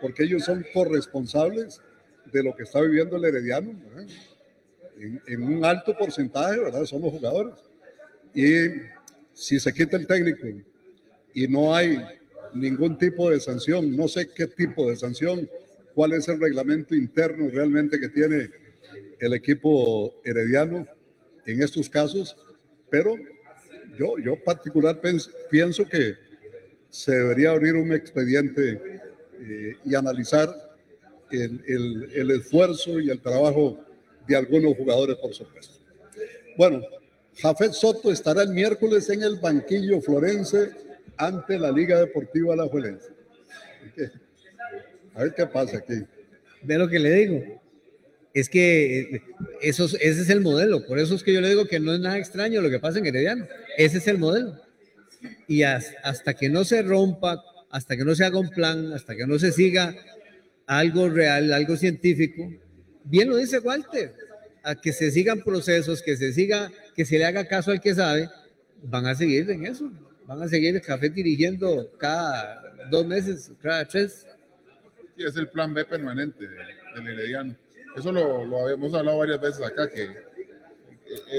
Porque ellos son corresponsables de lo que está viviendo el Herediano, ¿verdad? En, en, un alto porcentaje, ¿verdad? Son los jugadores. Y si se quita el técnico y no hay ningún tipo de sanción, no sé qué tipo de sanción, cuál es el reglamento interno realmente que tiene el equipo herediano en estos casos, pero yo, yo particular pienso que se debería abrir un expediente eh, y analizar el, el, el esfuerzo y el trabajo de algunos jugadores, por supuesto. Bueno, Jafet Soto estará el miércoles en el banquillo florense ante la Liga Deportiva La Juelense. A ver qué pasa aquí. Ve lo que le digo. Es que eso, ese es el modelo. Por eso es que yo le digo que no es nada extraño lo que pasa en Herediano. Ese es el modelo. Y hasta que no se rompa, hasta que no se haga un plan, hasta que no se siga algo real, algo científico, bien lo dice Walter, a que se sigan procesos, que se siga, que se le haga caso al que sabe, van a seguir en eso, van a seguir el café dirigiendo cada dos meses, cada tres. Sí, es el plan B permanente del Herediano. Eso lo, lo habíamos hablado varias veces acá, que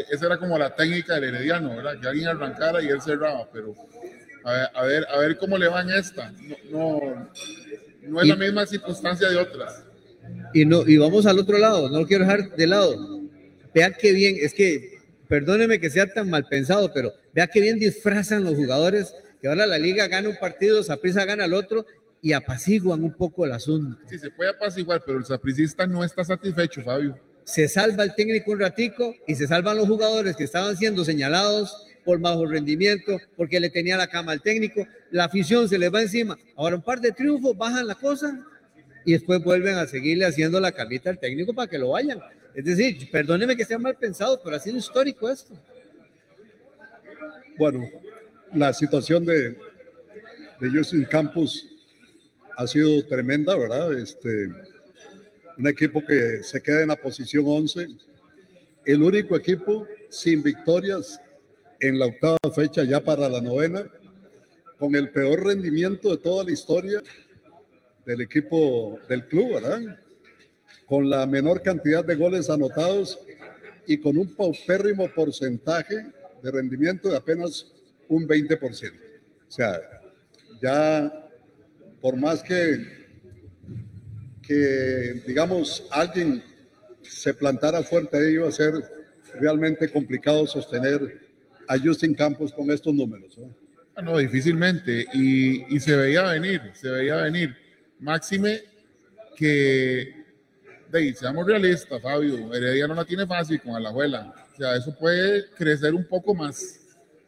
esa era como la técnica del Herediano, ¿verdad? Que alguien arrancara y él cerraba, pero A ver, a ver, a ver cómo le va en esta. No, no, no es la misma circunstancia de otras. Y, no, y vamos al otro lado, no lo quiero dejar de lado. Vea qué bien, es que, perdóneme que sea tan mal pensado, pero vea qué bien disfrazan los jugadores, que ahora la liga gana un partido, Saprissa gana el otro, y apaciguan un poco el asunto. Sí, se puede apaciguar, pero el sapricista no está satisfecho, Fabio. Se salva el técnico un ratico y se salvan los jugadores que estaban siendo señalados por bajo rendimiento, porque le tenía la cama al técnico, la afición se les va encima. Ahora un par de triunfos bajan la cosa y después vuelven a seguirle haciendo la camita al técnico para que lo vayan. Es decir, perdóneme que sea mal pensado, pero ha sido histórico esto. Bueno, la situación de, de Justin Campos ha sido tremenda, ¿verdad? Este, un equipo que se queda en la posición 11, el único equipo sin victorias en la octava fecha ya para la novena, con el peor rendimiento de toda la historia del equipo del club, ¿verdad? Con la menor cantidad de goles anotados y con un paupérrimo porcentaje de rendimiento de apenas un 20%. O sea, ya por más que, que digamos, alguien se plantara fuerte, iba a ser realmente complicado sostener a Justin Campos con estos números. Ah, ¿no? difícilmente. Y, y, se veía venir, se veía venir. Máxime que, de, seamos realistas, Fabio, Heredia no la tiene fácil con Alajuela. O sea, eso puede crecer un poco más.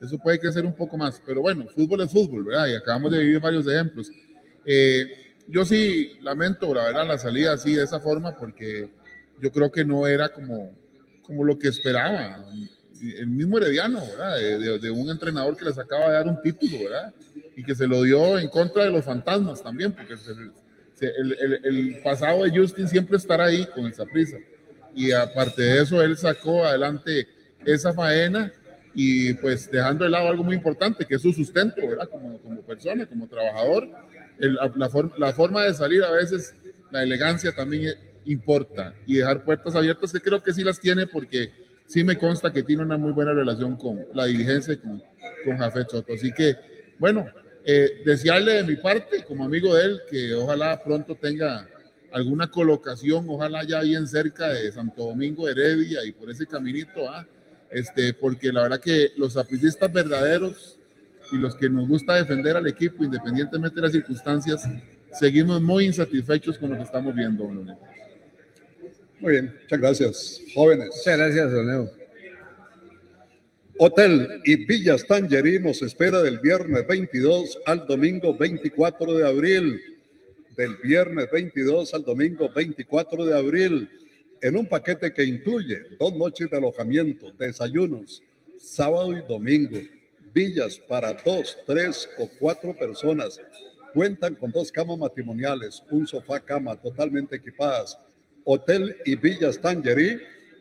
Eso puede crecer un poco más. Pero bueno, fútbol es fútbol, ¿verdad? Y acabamos de vivir varios ejemplos. Eh, yo sí lamento, la verdad, la salida así de esa forma porque yo creo que no era como, como lo que esperaba. El mismo Herediano, ¿verdad? De, un entrenador que les acaba de dar un título, ¿verdad? Y que se lo dio en contra de los fantasmas también, porque el, el, pasado de Justin siempre estará ahí con esa prisa. Y aparte de eso, él sacó adelante esa faena y pues dejando de lado algo muy importante, que es su sustento, ¿verdad? Como, como persona, como trabajador la, la, forma de salir a veces, la elegancia también importa y dejar puertas abiertas, que creo que sí las tiene porque sí me consta que tiene una muy buena relación con la dirigencia y con, con Jafet Soto. Así que, bueno, eh, desearle de mi parte, como amigo de él, que ojalá pronto tenga alguna colocación, ojalá ya bien cerca de Santo Domingo, Heredia y por ese caminito, ¿ah? este, porque la verdad que los apricistas verdaderos y los que nos gusta defender al equipo, independientemente de las circunstancias, seguimos muy insatisfechos con lo que estamos viendo, Muy bien, muchas gracias, jóvenes. Muchas gracias, don Leo. Hotel y Villas Tangerí nos espera del viernes 22 al domingo 24 de abril. Del viernes 22 al domingo 24 de abril, en un paquete que incluye dos noches de alojamiento, desayunos, sábado y domingo villas para dos, tres o cuatro personas. Cuentan con dos camas matrimoniales, un sofá cama totalmente equipadas, hotel y villas Tangerí,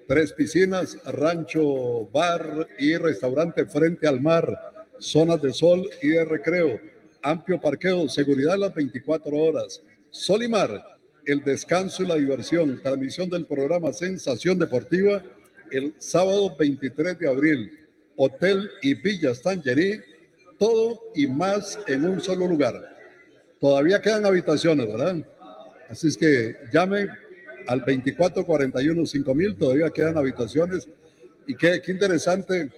tres piscinas, rancho, bar y restaurante frente al mar, zonas de sol y de recreo, amplio parqueo, seguridad las 24 horas. Solimar, el descanso y la diversión, transmisión del programa Sensación Deportiva el sábado 23 de abril hotel y villas Tangerí, todo y más en un solo lugar. Todavía quedan habitaciones, ¿verdad? Así es que llamen al 2441 5000, todavía quedan habitaciones. Y qué, interesante,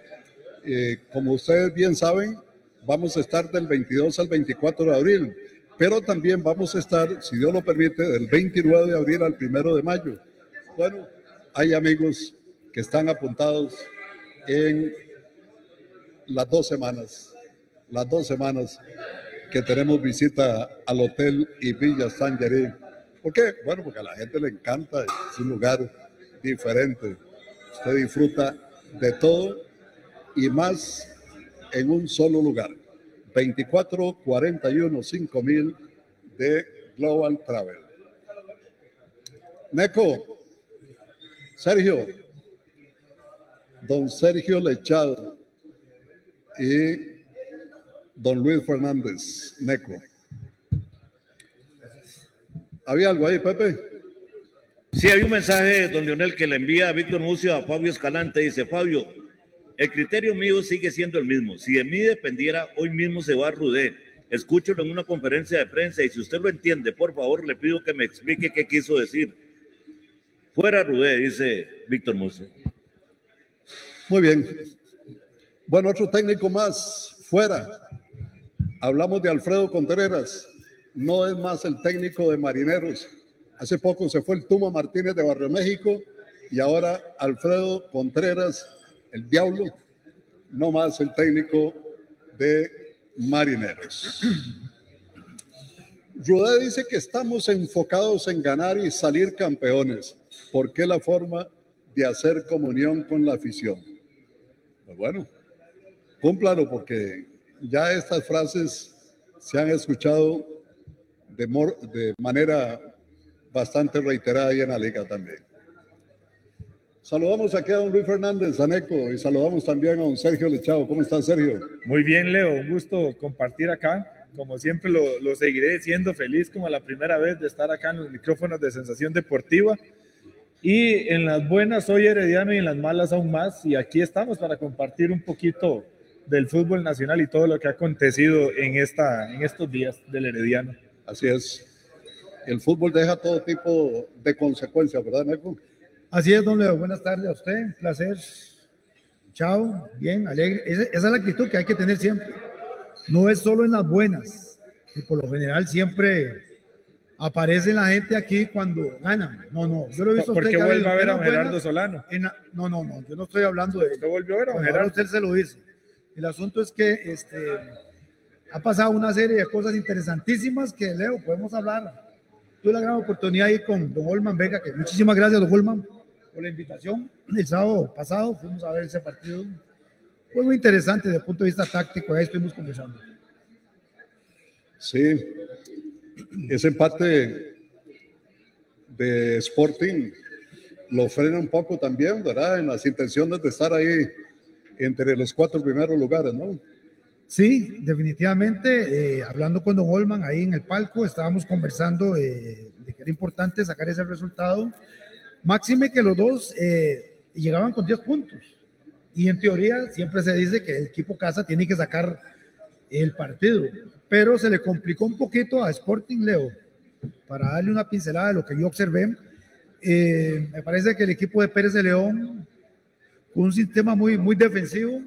eh, como ustedes bien saben, vamos a estar del 22 al 24 de abril, pero también vamos a estar, si Dios lo permite, del 29 de abril al 1 de mayo. Bueno, hay amigos que están apuntados en las dos semanas, las dos semanas que tenemos visita al Hotel y Villa San ¿Por qué? Bueno, porque a la gente le encanta, es un lugar diferente. Usted disfruta de todo y más en un solo lugar. 24 41 5000 de Global Travel. Neco, Sergio, don Sergio Lechado, y don Luis Fernández Neco. ¿Había algo ahí, Pepe? Sí, hay un mensaje, don Leonel, que le envía a Víctor Mucio a Fabio Escalante. Dice, Fabio, El criterio mío sigue siendo el mismo. Si de mí dependiera, hoy mismo se va a Rudé. Escúchelo en una conferencia de prensa y si usted lo entiende, por favor, le pido que me explique qué quiso decir. Fuera Rudé, dice Víctor Muse. Muy bien. Bueno, otro técnico más, fuera. Hablamos de Alfredo Contreras. No es más el técnico de Marineros. Hace poco se fue el Tuma Martínez de Barrio México y ahora Alfredo Contreras, el diablo, no más el técnico de marineros. Rudé dice que estamos enfocados en ganar y salir campeones, porque la forma de hacer comunión con la afición. Pues bueno, cúmplalo porque ya estas frases se han escuchado de, de manera bastante reiterada y en la liga también. Saludamos aquí a don Luis Fernández Zaneco y saludamos también a don Sergio Lechado. ¿Cómo está Sergio? Muy bien, Leo. Un gusto compartir acá. Como siempre lo, lo, seguiré siendo feliz como la primera vez de estar acá en los micrófonos de Sensación Deportiva. Y en las buenas soy herediano y en las malas aún más. Y aquí estamos para compartir un poquito del fútbol nacional y todo lo que ha acontecido en, esta, en estos días del herediano. Así es. El fútbol deja todo tipo de consecuencias, ¿verdad, Neco? Así es, don Leo. Buenas tardes a usted. Un placer. Chao. Bien, alegre. Esa, esa, es la actitud que hay que tener siempre. No es solo en las buenas. Y por lo general siempre aparece la gente aquí cuando ganan. No, no. Yo lo he visto ¿Por qué vuelve a ver a Gerardo Solano? La, no, no, no. Yo no estoy hablando de ¿Usted volvió a ver a Gerardo? Usted se lo dice. El asunto es que este, ha pasado una serie de cosas interesantísimas que, Leo, podemos hablar. Tuve la gran oportunidad ahí con don Holman Vega, que muchísimas gracias, don Holman por la invitación. El sábado pasado fuimos a ver ese partido. Fue muy interesante desde el punto de vista táctico, ahí estuvimos conversando. Sí, ese empate de Sporting lo frena un poco también, ¿verdad? En las intenciones de estar ahí entre los cuatro primeros lugares, ¿no? Sí, definitivamente. Eh, hablando con Don Holman ahí en el palco, estábamos conversando eh, de que era importante sacar ese resultado Máxime que los dos eh, llegaban con 10 puntos. Y en teoría siempre se dice que el equipo casa tiene que sacar el partido. Pero se le complicó un poquito a Sporting Leo. Para darle una pincelada de lo que yo observé, eh, me parece que el equipo de Pérez de León, con un sistema muy, muy defensivo,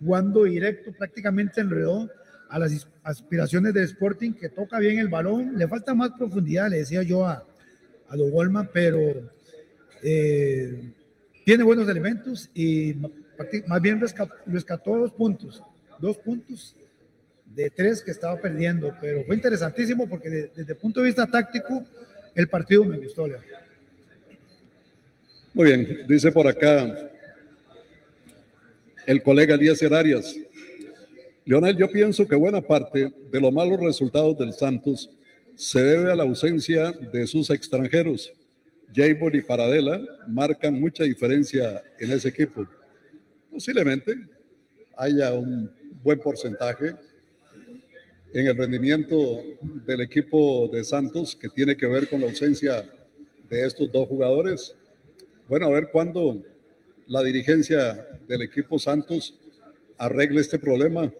jugando directo, prácticamente enredó a las aspiraciones de Sporting, que toca bien el balón, le falta más profundidad, le decía yo a, a Don Golman, pero eh, tiene buenos elementos y más bien rescató, dos puntos, dos puntos de tres que estaba perdiendo, pero fue interesantísimo porque desde el punto de vista táctico el partido me gustó. Muy bien, dice por acá el colega Elías Herarias. Leonel, yo pienso que buena parte de los malos resultados del Santos se debe a la ausencia de sus extranjeros Jaybor y Paradela marcan mucha diferencia en ese equipo. Posiblemente haya un buen porcentaje en el rendimiento del equipo de Santos que tiene que ver con la ausencia de estos dos jugadores. Bueno, a ver cuándo la dirigencia del equipo Santos arregle este problema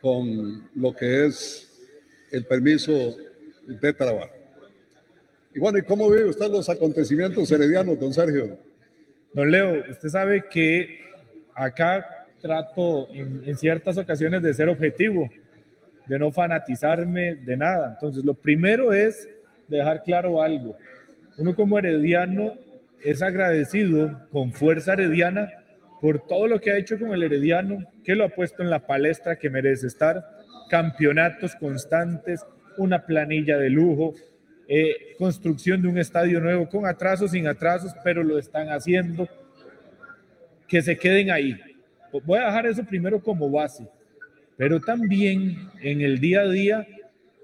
con lo que es el permiso de trabajo. Y bueno, ¿y cómo vive usted los acontecimientos heredianos, don Sergio? Don Leo, usted sabe que acá trato en, en, ciertas ocasiones de ser objetivo, de no fanatizarme de nada. Entonces, lo primero es dejar claro algo. Uno como herediano es agradecido con fuerza herediana por todo lo que ha hecho con el herediano, que lo ha puesto en la palestra que merece estar, campeonatos constantes, una planilla de lujo, eh, construcción de un estadio nuevo con atrasos, sin atrasos, pero lo están haciendo, que se queden ahí. Voy a dejar eso primero como base, pero también en el día a día,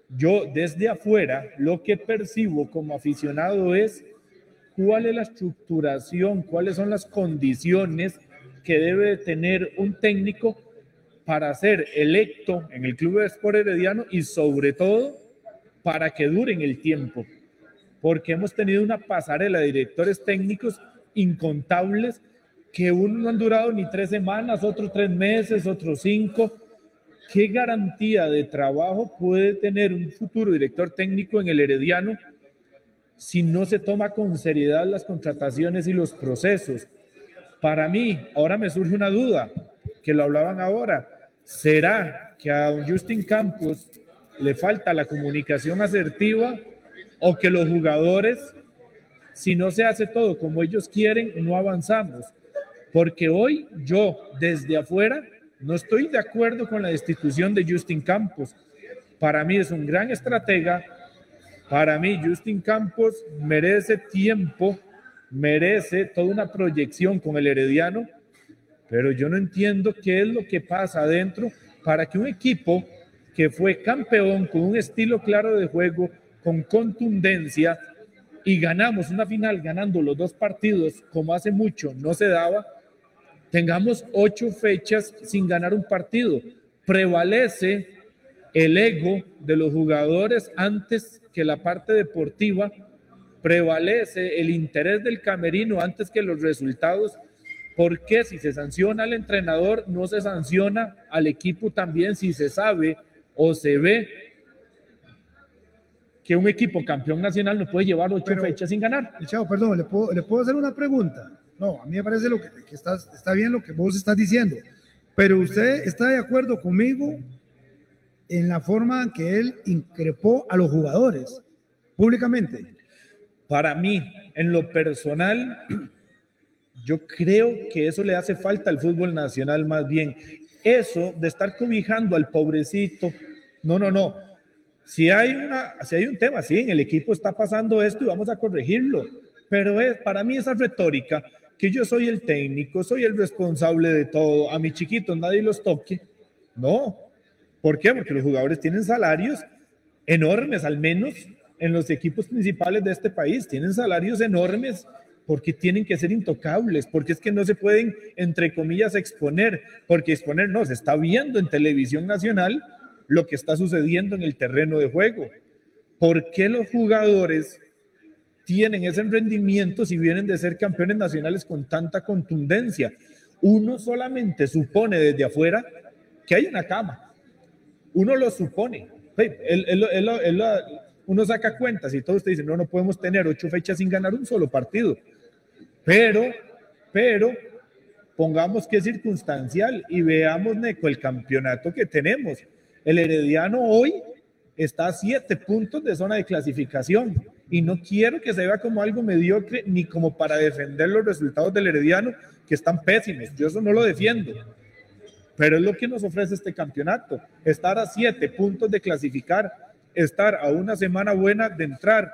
yo desde afuera lo que percibo como aficionado es cuál es la estructuración, cuáles son las condiciones que debe tener un técnico para ser electo en el Club de Sport Herediano y sobre todo para que duren el tiempo, porque hemos tenido una pasarela de directores técnicos incontables que uno no han durado ni tres semanas, otros tres meses, otros cinco. ¿Qué garantía de trabajo puede tener un futuro director técnico en el Herediano si no se toma con seriedad las contrataciones y los procesos? Para mí, ahora me surge una duda, que lo hablaban ahora. ¿Será que a Justin Campos le falta la comunicación asertiva o que los jugadores, si no se hace todo como ellos quieren, no avanzamos? Porque hoy yo, desde afuera, no estoy de acuerdo con la destitución de Justin Campos. Para mí es un gran estratega. Para mí, Justin Campos merece tiempo, merece toda una proyección con el Herediano, pero yo no entiendo qué es lo que pasa adentro para que un equipo que fue campeón con un estilo claro de juego, con contundencia, y ganamos una final ganando los dos partidos como hace mucho no se daba, tengamos ocho fechas sin ganar un partido. Prevalece el ego de los jugadores antes que la parte deportiva, prevalece el interés del camerino antes que los resultados, porque si se sanciona al entrenador, no se sanciona al equipo también si se sabe o se ve que un equipo campeón nacional no puede llevar ocho fechas sin ganar. Chao, perdón, ¿le puedo, ¿le puedo hacer una pregunta? No, a mí me parece lo que, está, está bien lo que vos estás diciendo, pero usted está de acuerdo conmigo en la forma que él increpó a los jugadores públicamente. Para mí, en lo personal, yo creo que eso le hace falta al fútbol nacional más bien. Eso de estar cobijando al pobrecito, no, no, no. Si hay, una, si hay un tema, sí, en el equipo está pasando esto y vamos a corregirlo, pero es, para mí esa retórica que yo soy el técnico, soy el responsable de todo, a mis chiquitos nadie los toque. No. ¿Por qué? Porque los jugadores tienen salarios enormes, al menos en los equipos principales de este país, tienen salarios enormes porque tienen que ser intocables, porque es que no se pueden, entre comillas, exponer, porque exponer no, se está viendo en televisión nacional lo que está sucediendo en el terreno de juego. ¿Por qué los jugadores tienen ese rendimiento si vienen de ser campeones nacionales con tanta contundencia. Uno solamente supone desde afuera que hay una cama. Uno lo supone. uno saca cuentas y todo usted dice, no, no podemos tener ocho fechas sin ganar un solo partido. Pero, pero, pongamos que es circunstancial y veamos, Neco, el campeonato que tenemos. El Herediano hoy está a siete puntos de zona de clasificación y no quiero que se vea como algo mediocre ni como para defender los resultados del Herediano que están pésimos. Yo eso no lo defiendo. Pero es lo que nos ofrece este campeonato. Estar a siete puntos de clasificar, estar a una semana buena de entrar.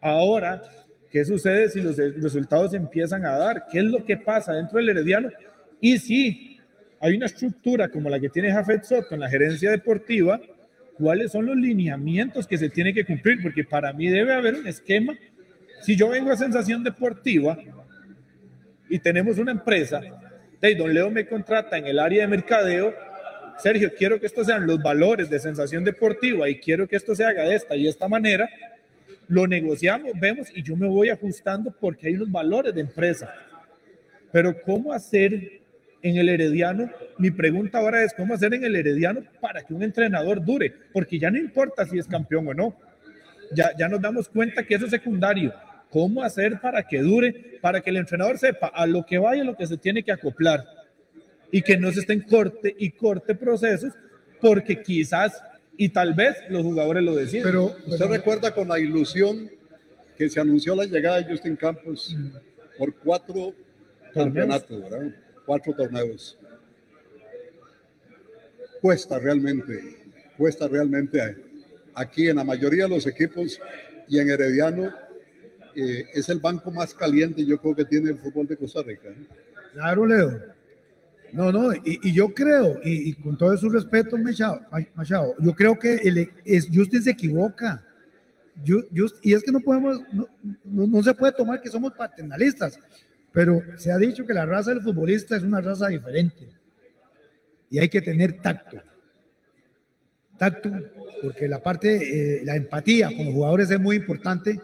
Ahora, ¿qué sucede si los resultados empiezan a dar? ¿Qué es lo que pasa dentro del Herediano? Y si hay una estructura como la que tiene Jafet Soto en la gerencia deportiva, cuáles son los lineamientos que se tiene que cumplir, porque para mí debe haber un esquema. Si yo vengo a Sensación Deportiva y tenemos una empresa, de don Leo me contrata en el área de mercadeo, Sergio, quiero que estos sean los valores de Sensación Deportiva y quiero que esto se haga de esta y de esta manera, lo negociamos, vemos y yo me voy ajustando porque hay unos valores de empresa. Pero ¿cómo hacer en el Herediano, mi pregunta ahora es cómo hacer en el Herediano para que un entrenador dure, porque ya no importa si es campeón o no, ya, ya nos damos cuenta que eso es secundario. ¿Cómo hacer para que dure, para que el entrenador sepa a lo que vaya, lo que se tiene que acoplar y que no se estén corte y corte procesos, porque quizás y tal vez los jugadores lo deciden. Pero usted recuerda con la ilusión que se anunció la llegada de Justin Campos por cuatro campeonatos, ¿verdad? cuatro torneos. Cuesta realmente, cuesta realmente aquí en la mayoría de los equipos y en Herediano eh, es el banco más caliente yo creo que tiene el fútbol de Costa Rica. ¿eh? Claro, Leo. No, no, y, yo creo, y, con todo su respeto, Machado, yo creo que el, es, Justin se equivoca. y es que no podemos, no, no, se puede tomar que somos paternalistas. Pero se ha dicho que la raza del futbolista es una raza diferente y hay que tener tacto. Tacto, porque la parte, eh, la empatía con los jugadores es muy importante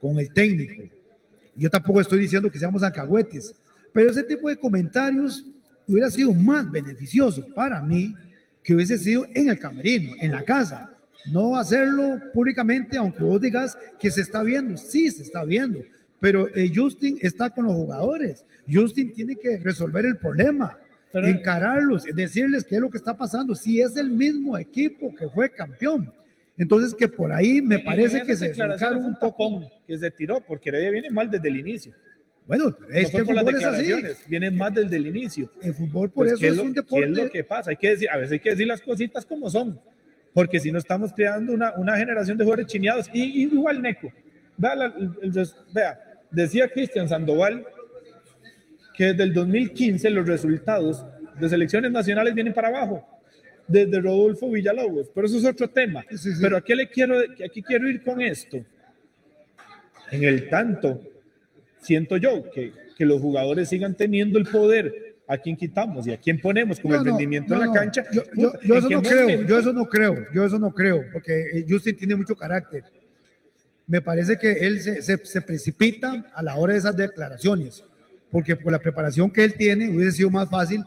con el técnico. Yo tampoco estoy diciendo que seamos alcahuetes. Pero ese tipo de comentarios hubiera sido más beneficioso para mí que hubiese sido en el camerino, en la casa. No hacerlo públicamente, aunque vos digas que se está viendo. Sí, se está viendo. Pero eh, Justin está con los jugadores. Justin tiene que resolver el problema, encararlos, decirles qué es lo que está pasando. Si es el mismo equipo que fue campeón. Entonces que por ahí me parece que se declararon un poco que se tiró porque Heredia viene mal desde el inicio. Bueno, es que el fútbol es así. Viene más desde el inicio. El fútbol por Pues, eso es, un deporte. ¿Qué es lo que pasa? Hay que decir, a veces hay que decir las cositas como son, porque si no estamos creando una, una generación de jugadores chineados. Y, y igual Neco, vea, la- el- vea, decía Cristian Sandoval que desde el 2015 los resultados de selecciones nacionales vienen para abajo, desde Rodolfo Villalobos, pero eso es otro tema. Pero aquí le quiero, aquí quiero ir con esto. En el tanto, siento yo que, que los jugadores sigan teniendo el poder a quién quitamos y a quién ponemos con No, el rendimiento no, en la cancha. Yo, yo- puta, yo ¿en eso no creo, momento? yo eso no creo, yo eso no creo, porque eh, Justin tiene mucho carácter. Me parece que él se, se- se precipita a la hora de esas declaraciones, porque por la preparación que él tiene hubiese sido más fácil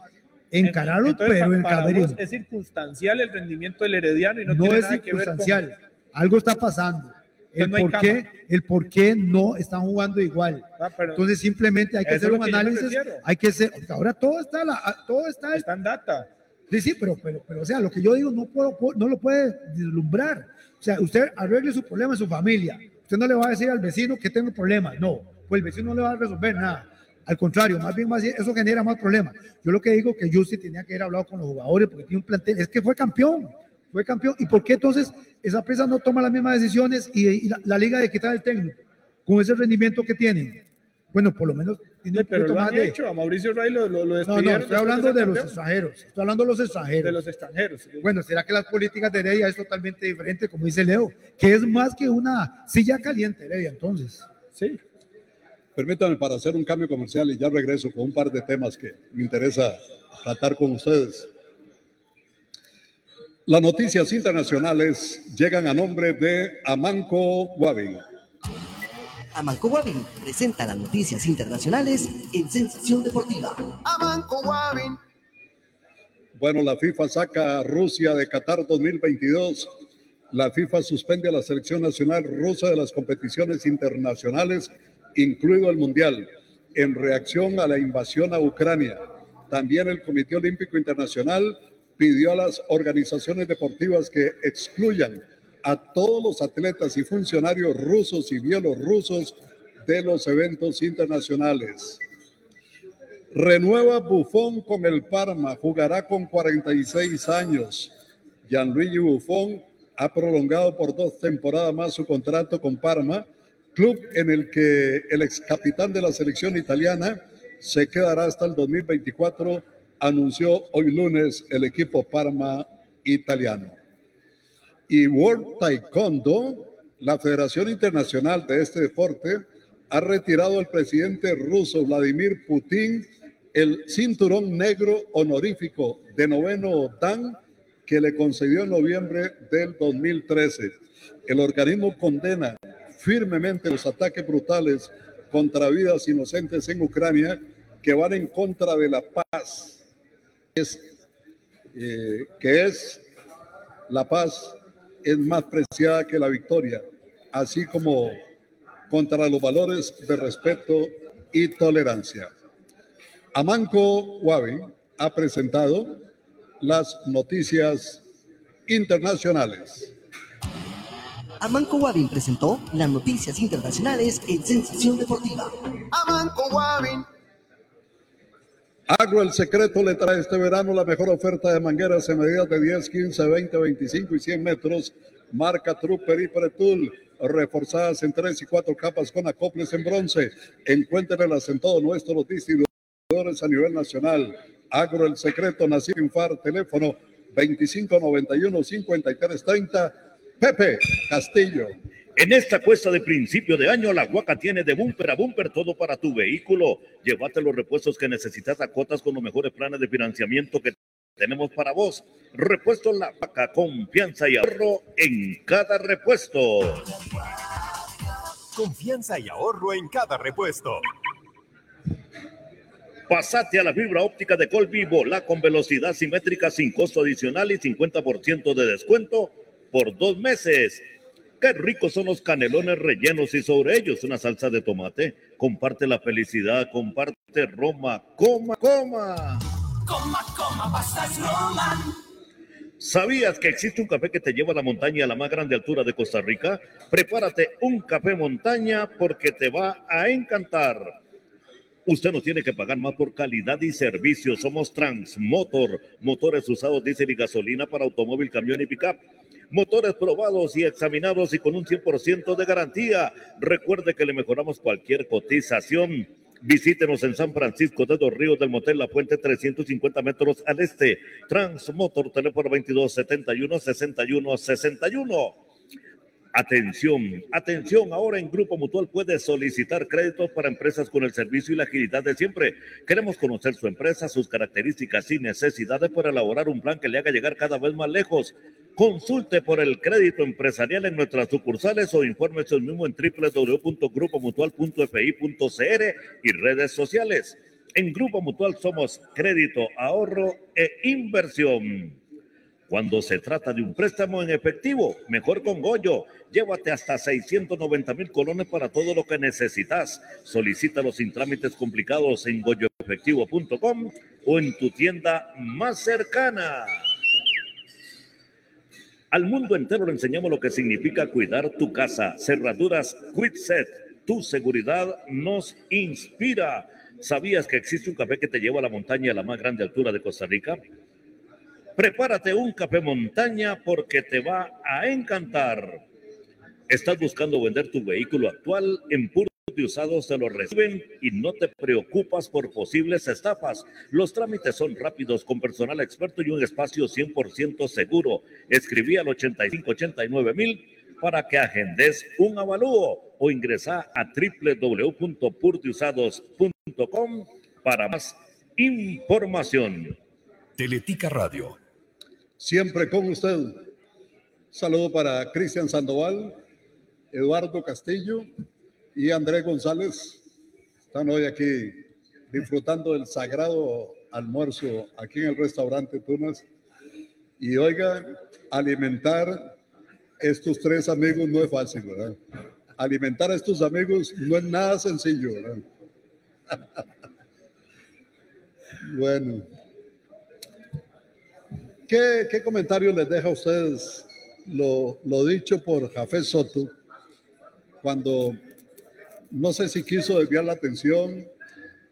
encararlo, Entonces, pero pa- en para camerino. vos es circunstancial el rendimiento del Herediano y no, No tiene es nada que ver con- circunstancial, algo está pasando. El no por, qué, el por qué no están jugando igual. Ah, Entonces simplemente hay que hacer un análisis, hay que hacer, ahora todo está, la, todo está, está en data. Sí, sí, pero, pero, pero, o sea, lo que yo digo no, puedo, no lo puede deslumbrar. O sea, usted arregle su problema en su familia. Usted no le va a decir al vecino que tengo problemas. No, pues el vecino no le va a resolver nada. Al contrario, más bien más eso genera más problemas. Yo lo que digo que Justin tenía que haber hablado con los jugadores porque tiene un plantel. Es que fue campeón, fue campeón. ¿Y por qué entonces esa presa no toma las mismas decisiones y, y la, la liga de quitar el técnico con ese rendimiento que tienen? Bueno, por lo menos tiene un Pero lo han de. hecho, a Mauricio Ray lo, lo, lo No, despidieron. no, estoy hablando de los extranjeros. Estoy hablando de los extranjeros. De los extranjeros. Bueno, ¿será que las políticas de Heredia es totalmente diferente, como dice Leo? Que es más que una silla caliente, Heredia, entonces. Sí. Permítanme para hacer un cambio comercial y ya regreso con un par de temas que me interesa tratar con ustedes. Las noticias internacionales llegan a nombre de Amanco Wabi. Amanco Wabin presenta las noticias internacionales en Sensación Deportiva. Amanco Wabin. Bueno, la FIFA saca a Rusia de Qatar 2022. La FIFA suspende a la selección nacional rusa de las competiciones internacionales, incluido el Mundial, en reacción a la invasión a Ucrania. También el Comité Olímpico Internacional pidió a las organizaciones deportivas que excluyan a todos los atletas y funcionarios rusos y bielorrusos de los eventos internacionales. Renueva Buffon con el Parma, jugará con 46 años. Gianluigi Buffon ha prolongado por dos temporadas más su contrato con Parma, club en el que el ex capitán de la selección italiana se quedará hasta el 2024, anunció hoy lunes el equipo Parma italiano. Y World Taekwondo, la Federación Internacional de este deporte, ha retirado al presidente ruso Vladimir Putin el cinturón negro honorífico de noveno Dan que le concedió en noviembre del 2013. El organismo condena firmemente los ataques brutales contra vidas inocentes en Ucrania que van en contra de la paz, eh, que es la paz es más preciada que la victoria, así como contra los valores de respeto y tolerancia. Amanco Wabi ha presentado las noticias internacionales. Amanco Wabin presentó las noticias internacionales en Sensación Deportiva. Amanco Wabin. Agro El Secreto le trae este verano la mejor oferta de mangueras en medidas de 10, 15, 20, 25 y 100 metros. Marca Trooper y Pretul, reforzadas en 3 y 4 capas con acoples en bronce. Encuéntrenlas en todos nuestros distribuidores a nivel nacional. Agro El Secreto, Nacir Infar, teléfono 2591-5330. Pepe Castillo. En esta cuesta de principio de año, la Guaca tiene de bumper a bumper todo para tu vehículo. Llévate los repuestos que necesitas a cotas con los mejores planes de financiamiento que tenemos para vos. Repuesto La Guaca, confianza y ahorro en cada repuesto. Confianza y ahorro en cada repuesto. Pasate a la fibra óptica de Colby, volá con velocidad simétrica sin costo adicional y 50% de descuento por dos meses. Qué ricos son los canelones rellenos y sobre ellos una salsa de tomate. Comparte la felicidad, comparte Roma, coma, coma. Coma, coma, pastas Roma. ¿Sabías que existe un café que te lleva a la montaña a la más grande altura de Costa Rica? Prepárate un café montaña porque te va a encantar. Usted no tiene que pagar más por calidad y servicio. Somos Transmotor, motores usados diésel y gasolina para automóvil, camión y pickup. Motores probados y examinados y con un 100% de garantía. Recuerde que le mejoramos cualquier cotización. Visítenos en San Francisco de los Ríos del Motel La Fuente, 350 metros al este. Transmotor, teléfono 22 71 61 61. Atención, atención, ahora en Grupo Mutual puede solicitar créditos para empresas con el servicio y la agilidad de siempre. Queremos conocer su empresa, sus características y necesidades para elaborar un plan que le haga llegar cada vez más lejos. Consulte por el crédito empresarial en nuestras sucursales o infórmese mismo en www.grupomutual.fi.cr y redes sociales. En Grupo Mutual somos crédito, ahorro e inversión. Cuando se trata de un préstamo en efectivo, mejor con Goyo. Llévate hasta 690 mil colones para todo lo que necesitas. Solicítalo sin trámites complicados en goyoefectivo.com o en tu tienda más cercana. Al mundo entero le enseñamos lo que significa cuidar tu casa. Cerraduras Quitset. Tu seguridad nos inspira. ¿Sabías que existe un café que te lleva a la montaña a la más grande altura de Costa Rica? Prepárate un café montaña porque te va a encantar. ¿Estás buscando vender tu vehículo actual? En Puro de Usados te lo reciben y no te preocupas por posibles estafas. Los trámites son rápidos con personal experto y un espacio 100% seguro. Escribí al 8589 mil para que agendes un avalúo o ingresa a www.purteusados.com para más información. Teletica Radio. Siempre con usted. Saludo para Cristian Sandoval, Eduardo Castillo y Andrés González. Están hoy aquí disfrutando del sagrado almuerzo aquí en el restaurante Tunas. Y oiga, alimentar estos tres amigos no es fácil, ¿verdad? Alimentar a estos amigos no es nada sencillo, ¿verdad? bueno. ¿Qué, ¿Qué, comentario les deja a ustedes lo, lo, dicho por Jafé Soto cuando no sé si quiso desviar la atención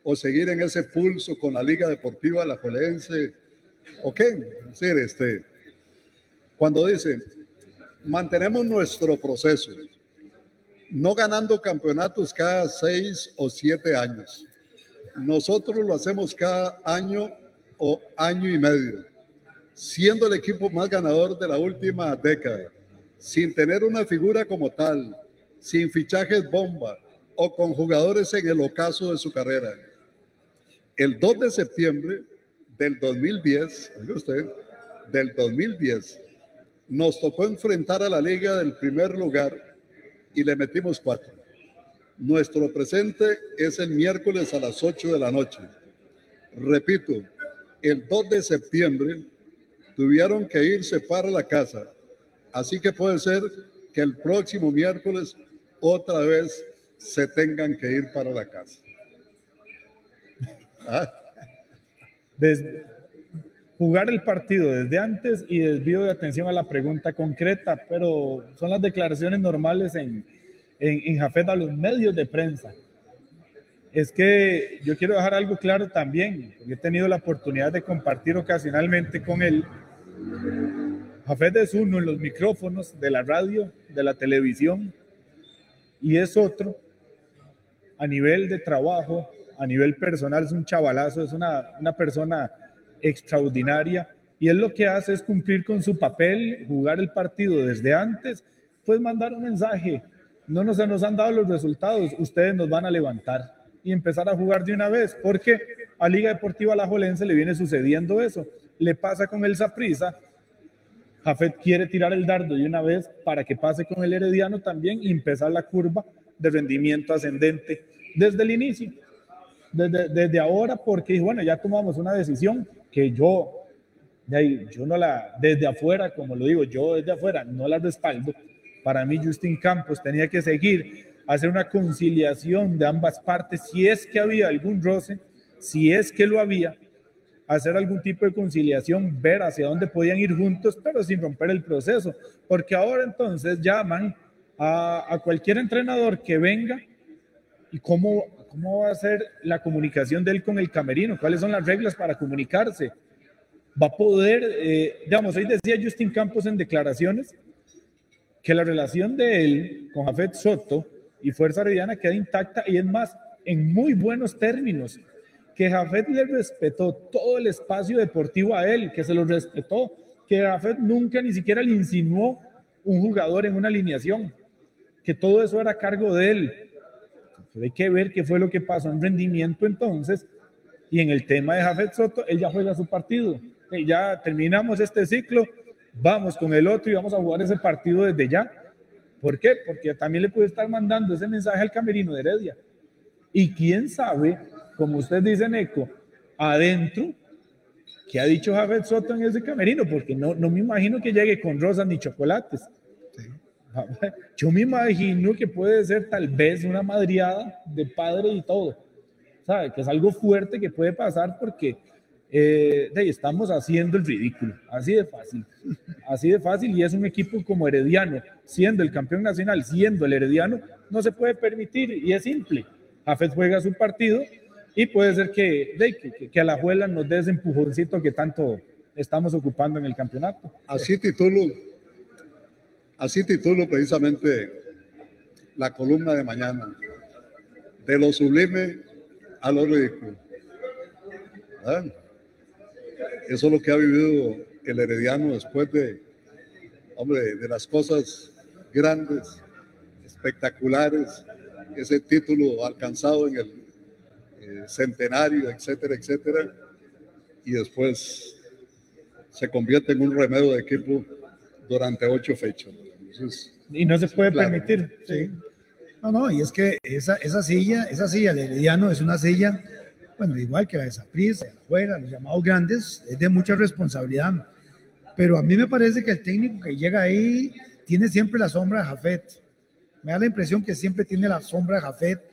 o seguir en ese pulso con la Liga Deportiva La Jolense o qué? Es decir, este, cuando dice, mantenemos nuestro proceso, no ganando campeonatos cada seis o siete años. Nosotros lo hacemos cada año o año y medio siendo el equipo más ganador de la última década, sin tener una figura como tal, sin fichajes bomba o con jugadores en el ocaso de su carrera. El 2 de septiembre del 2010, usted, del 2010, nos tocó enfrentar a la liga del primer lugar y le metimos cuatro. Nuestro presente es el miércoles a las 8 de la noche. Repito, el 2 de septiembre tuvieron que irse para la casa. Así que puede ser que el próximo miércoles otra vez se tengan que ir para la casa. ¿Ah? Jugar el partido desde antes y desvío de atención a la pregunta concreta, pero son las declaraciones normales en, en, en Jafet a los medios de prensa. Es que yo quiero dejar algo claro también, porque he tenido la oportunidad de compartir ocasionalmente con él Jafet es uno en los micrófonos de la radio, de la televisión, y es otro a nivel de trabajo, a nivel personal, es un chavalazo, es una, una persona extraordinaria, y él lo que hace es cumplir con su papel, jugar el partido desde antes, pues mandar un mensaje. No nos, nos han dado los resultados, ustedes nos van a levantar y empezar a jugar de una vez, porque a Liga Deportiva Alajuelense le viene sucediendo eso le pasa con el Saprisa. Jafet quiere tirar el dardo de una vez para que pase con el Herediano también y empezar la curva de rendimiento ascendente desde el inicio. desde, desde ahora porque, bueno, ya tomamos una decisión que yo, de ahí, yo no la, desde afuera, como lo digo, yo desde afuera no la respaldo. Para mí, Justin Campos tenía que seguir, hacer una conciliación de ambas partes, si es que había algún roce, si es que lo había, hacer algún tipo de conciliación, ver hacia dónde podían ir juntos, pero sin romper el proceso, porque ahora entonces llaman a, cualquier entrenador que venga y cómo, cómo va a ser la comunicación de él con el camerino, cuáles son las reglas para comunicarse. Va a poder, eh, digamos, hoy decía Justin Campos en declaraciones que la relación de él con Jafet Soto y Fuerza Herediana queda intacta y es más, en muy buenos términos que Jafet le respetó todo el espacio deportivo a él, que se lo respetó, que Jafet nunca ni siquiera le insinuó un jugador en una alineación, que todo eso era a cargo de él. Entonces, hay que ver qué fue lo que pasó en rendimiento entonces. Y en el tema de Jafet Soto, él ya juega su partido. Y ya terminamos este ciclo, vamos con el otro y vamos a jugar ese partido desde ya. ¿Por qué? Porque también le puede estar mandando ese mensaje al camerino de Heredia. Y quién sabe como usted dice, Neco, adentro, ¿qué ha dicho Javier Soto en ese camerino? Porque no, no me imagino que llegue con rosas ni chocolates. Yo me imagino que puede ser tal vez una madriada de padre y todo. ¿Sabe? Que es algo fuerte que puede pasar porque eh, estamos haciendo el ridículo. Así de fácil. Así de fácil. Y es un equipo como Herediano, siendo el campeón nacional, siendo el Herediano, no se puede permitir. Y es simple. Jafet juega su partido y puede ser que, que, que a la abuela nos dé ese empujoncito que tanto estamos ocupando en el campeonato. Así titulo, así titulo precisamente la columna de mañana, de lo sublime a lo ridículo. Eso es lo que ha vivido el herediano después de, hombre, de las cosas grandes, espectaculares, ese título alcanzado en el centenario, etcétera, etcétera, y después se convierte en un remedio de equipo durante ocho fechas. y no se puede permitir. Sí. No, no, y es que esa, esa silla, esa silla de Herediano es una silla, bueno, igual que la de Saprissa, los llamados grandes, es de mucha responsabilidad. Pero a mí me parece que el técnico que llega ahí tiene siempre la sombra de Jafet. Me da la impresión que siempre tiene la sombra de Jafet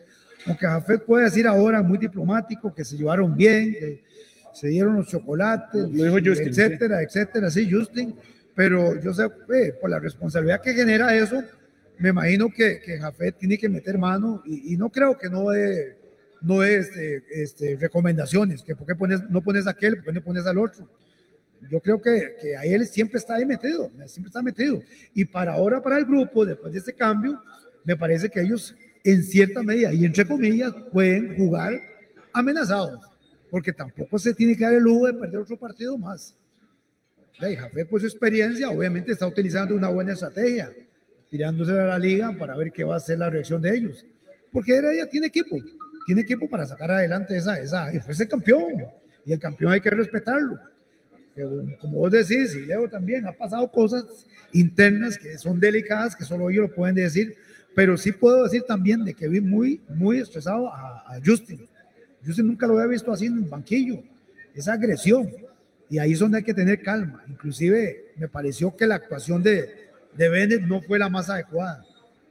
aunque Jafet puede decir ahora muy diplomático que se llevaron bien, que se dieron los chocolates, etcétera, etcétera, sí, Justin, pero yo sé, eh, por la responsabilidad que genera eso, me imagino que, que Jafet tiene que meter mano y, no creo que no de, no es este, este, recomendaciones, que por qué pones, no pones a aquel, por qué no pones al otro. Yo creo que, que ahí él siempre está ahí metido, siempre está metido. Y para ahora, para el grupo, después de este cambio, me parece que ellos en cierta medida y entre comillas pueden jugar amenazados, porque tampoco se tiene que dar el lujo de perder otro partido más. Jafé, por su experiencia, obviamente está utilizando una buena estrategia, tirándose a la liga para ver qué va a ser la reacción de ellos. Porque ella tiene equipo, tiene equipo para sacar adelante esa, esa, y fue ese campeón, y el campeón hay que respetarlo. como vos decís, y Leo también, ha pasado cosas internas que son delicadas, que solo ellos lo pueden decir, pero sí puedo decir también de que vi muy, muy estresado a, Justin. Justin nunca lo había visto así en el banquillo. Esa agresión. Y ahí es donde hay que tener calma. Inclusive me pareció que la actuación de, de Bennett no fue la más adecuada.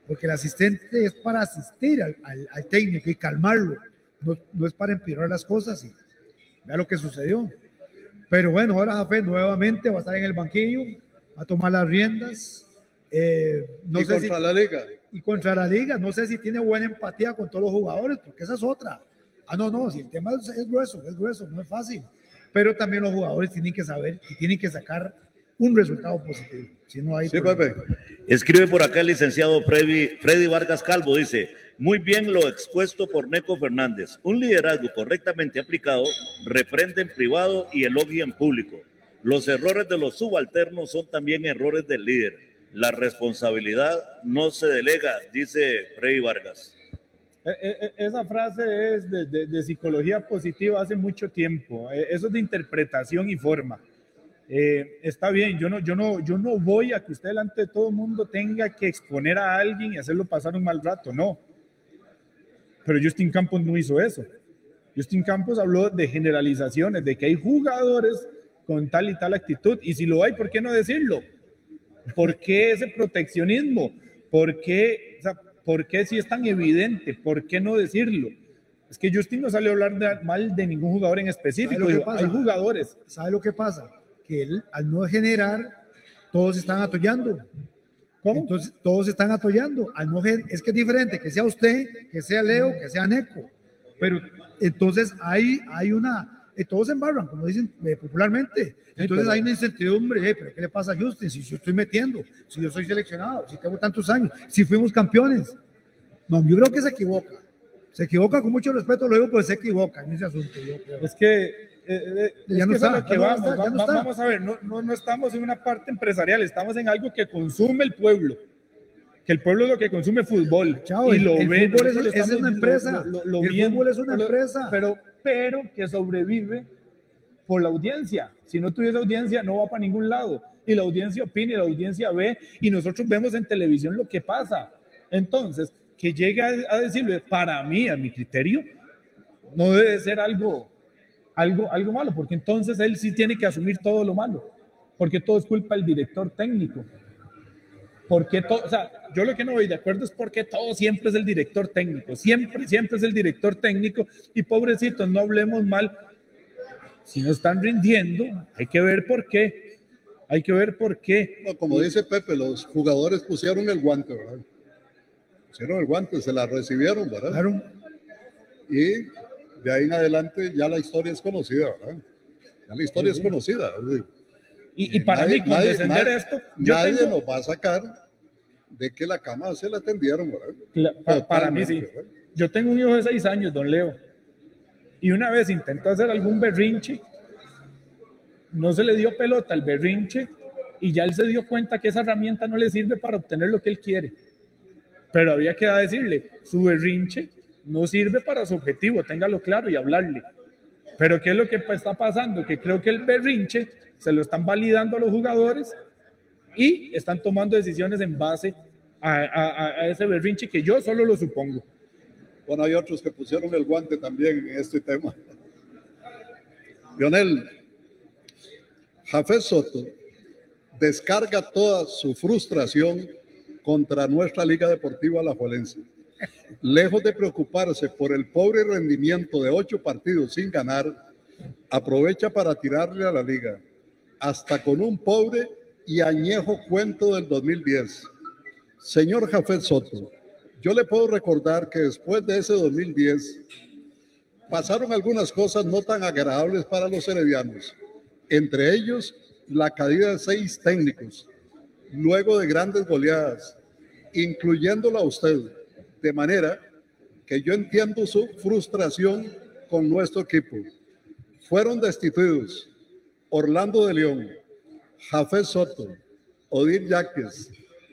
Porque el asistente es para asistir al, al, técnico y calmarlo. No, no, es para empeorar las cosas. Y vea lo que sucedió. Pero bueno, ahora Jafé nuevamente va a estar en el banquillo, va a tomar las riendas. Eh, no y sé contra si, la liga y contra la liga. No sé si tiene buena empatía con todos los jugadores, porque esa es otra. Ah, no, no, si el tema es, grueso, es grueso, no es fácil. Pero también los jugadores tienen que saber y tienen que sacar un resultado positivo. Si no hay sí, Pepe. Escribe por acá el licenciado Freddy, Freddy Vargas Calvo, dice, muy bien lo expuesto por Neco Fernández. Un liderazgo correctamente aplicado reprende en privado y elogia en público. Los errores de los subalternos son también errores del líder la responsabilidad no se delega, dice Freddy Vargas. E, e, e, esa frase es de, psicología positiva hace mucho tiempo. Eso es de interpretación y forma. Eh, está bien, yo no, yo, no, yo no voy a que usted delante de todo el mundo tenga que exponer a alguien y hacerlo pasar un mal rato, no. Pero Justin Campos no hizo eso. Justin Campos habló de generalizaciones, de que hay jugadores con tal y tal actitud, y si lo hay, ¿por qué no decirlo? ¿Por qué ese proteccionismo? ¿Por qué, o sea, ¿por qué si es tan evidente? ¿Por qué no decirlo? Es que Justin no salió a hablar de- mal de ningún jugador en específico. Hay jugadores. ¿Sabe lo que pasa? Que él, al no generar, todos están atollando. Entonces, todos están atollando. Al no es que es diferente que sea usted, que sea Leo, que sea Neco. Pero entonces hay, hay una, eh, todos se embarran, como dicen eh, popularmente. Entonces hay una incertidumbre, eh, pero ¿qué le pasa a Justin? Si yo estoy metiendo, si yo soy seleccionado, si tengo tantos años, si fuimos campeones. No, yo creo que se equivoca. Se equivoca con mucho respeto, lo digo, pues se equivoca en ese asunto. yo creo. Es que, eh, eh, Ya no que está, que vamos. está, ya no Va- está. Vamos a ver, no, no, no estamos en una parte empresarial, estamos en algo que consume el pueblo. Que el pueblo es lo que consume fútbol. Chao, y el- lo el ve. fútbol es- es una empresa. lo- lo- lo El fútbol es una empresa. Pero, pero que sobrevive por la audiencia. Si no tuviese audiencia, no va para ningún lado. Y la audiencia opina y la audiencia ve. Y nosotros vemos en televisión lo que pasa. Entonces, que llegue a, decirle, para mí, a mi criterio, no debe ser algo, algo, algo malo, porque entonces él sí tiene que asumir todo lo malo, porque todo es culpa del director técnico. Porque todo, o sea, yo lo que no voy de acuerdo es porque todo siempre es el director técnico, siempre, siempre es el director técnico y pobrecitos, no hablemos mal. Si no están rindiendo, hay que ver por qué. Hay que ver por qué. Como dice Pepe, los jugadores pusieron el guante, ¿verdad? Pusieron el guante, se la recibieron, ¿verdad? Claro. Y de ahí en adelante ya la historia es conocida, ¿verdad? Ya la historia Sí, es conocida. Y, y para Nadie- mí, nadie- descender nadie- esto, yo nadie tengo- nos va a sacar de que la cama se la atendieron, ¿verdad? Cla- pa- para mí sí. ¿verdad? Yo tengo un hijo de seis años, don Leo, y una vez intentó hacer algún berrinche, no se le dio pelota al berrinche y ya él se dio cuenta que esa herramienta no le sirve para obtener lo que él quiere. Pero había que decirle, su berrinche no sirve para su objetivo, téngalo claro y hablarle. Pero ¿qué es lo que está pasando? Que creo que el berrinche se lo están validando a los jugadores y están tomando decisiones en base a, a- a ese berrinche que yo solo lo supongo. Bueno, hay otros que pusieron el guante también en este tema. Lionel, Jafet Soto descarga toda su frustración contra nuestra Liga Deportiva Alajuelense. Lejos de preocuparse por el pobre rendimiento de ocho partidos sin ganar, aprovecha para tirarle a la liga, hasta con un pobre y añejo cuento del 2010. Señor Jafet Soto, yo le puedo recordar que después de ese 2010 pasaron algunas cosas no tan agradables para los heredianos, entre ellos la caída de seis técnicos, luego de grandes goleadas, incluyéndola a usted, de manera que yo entiendo su frustración con nuestro equipo. Fueron destituidos Orlando de León, Jafé Soto, Odir Yaques,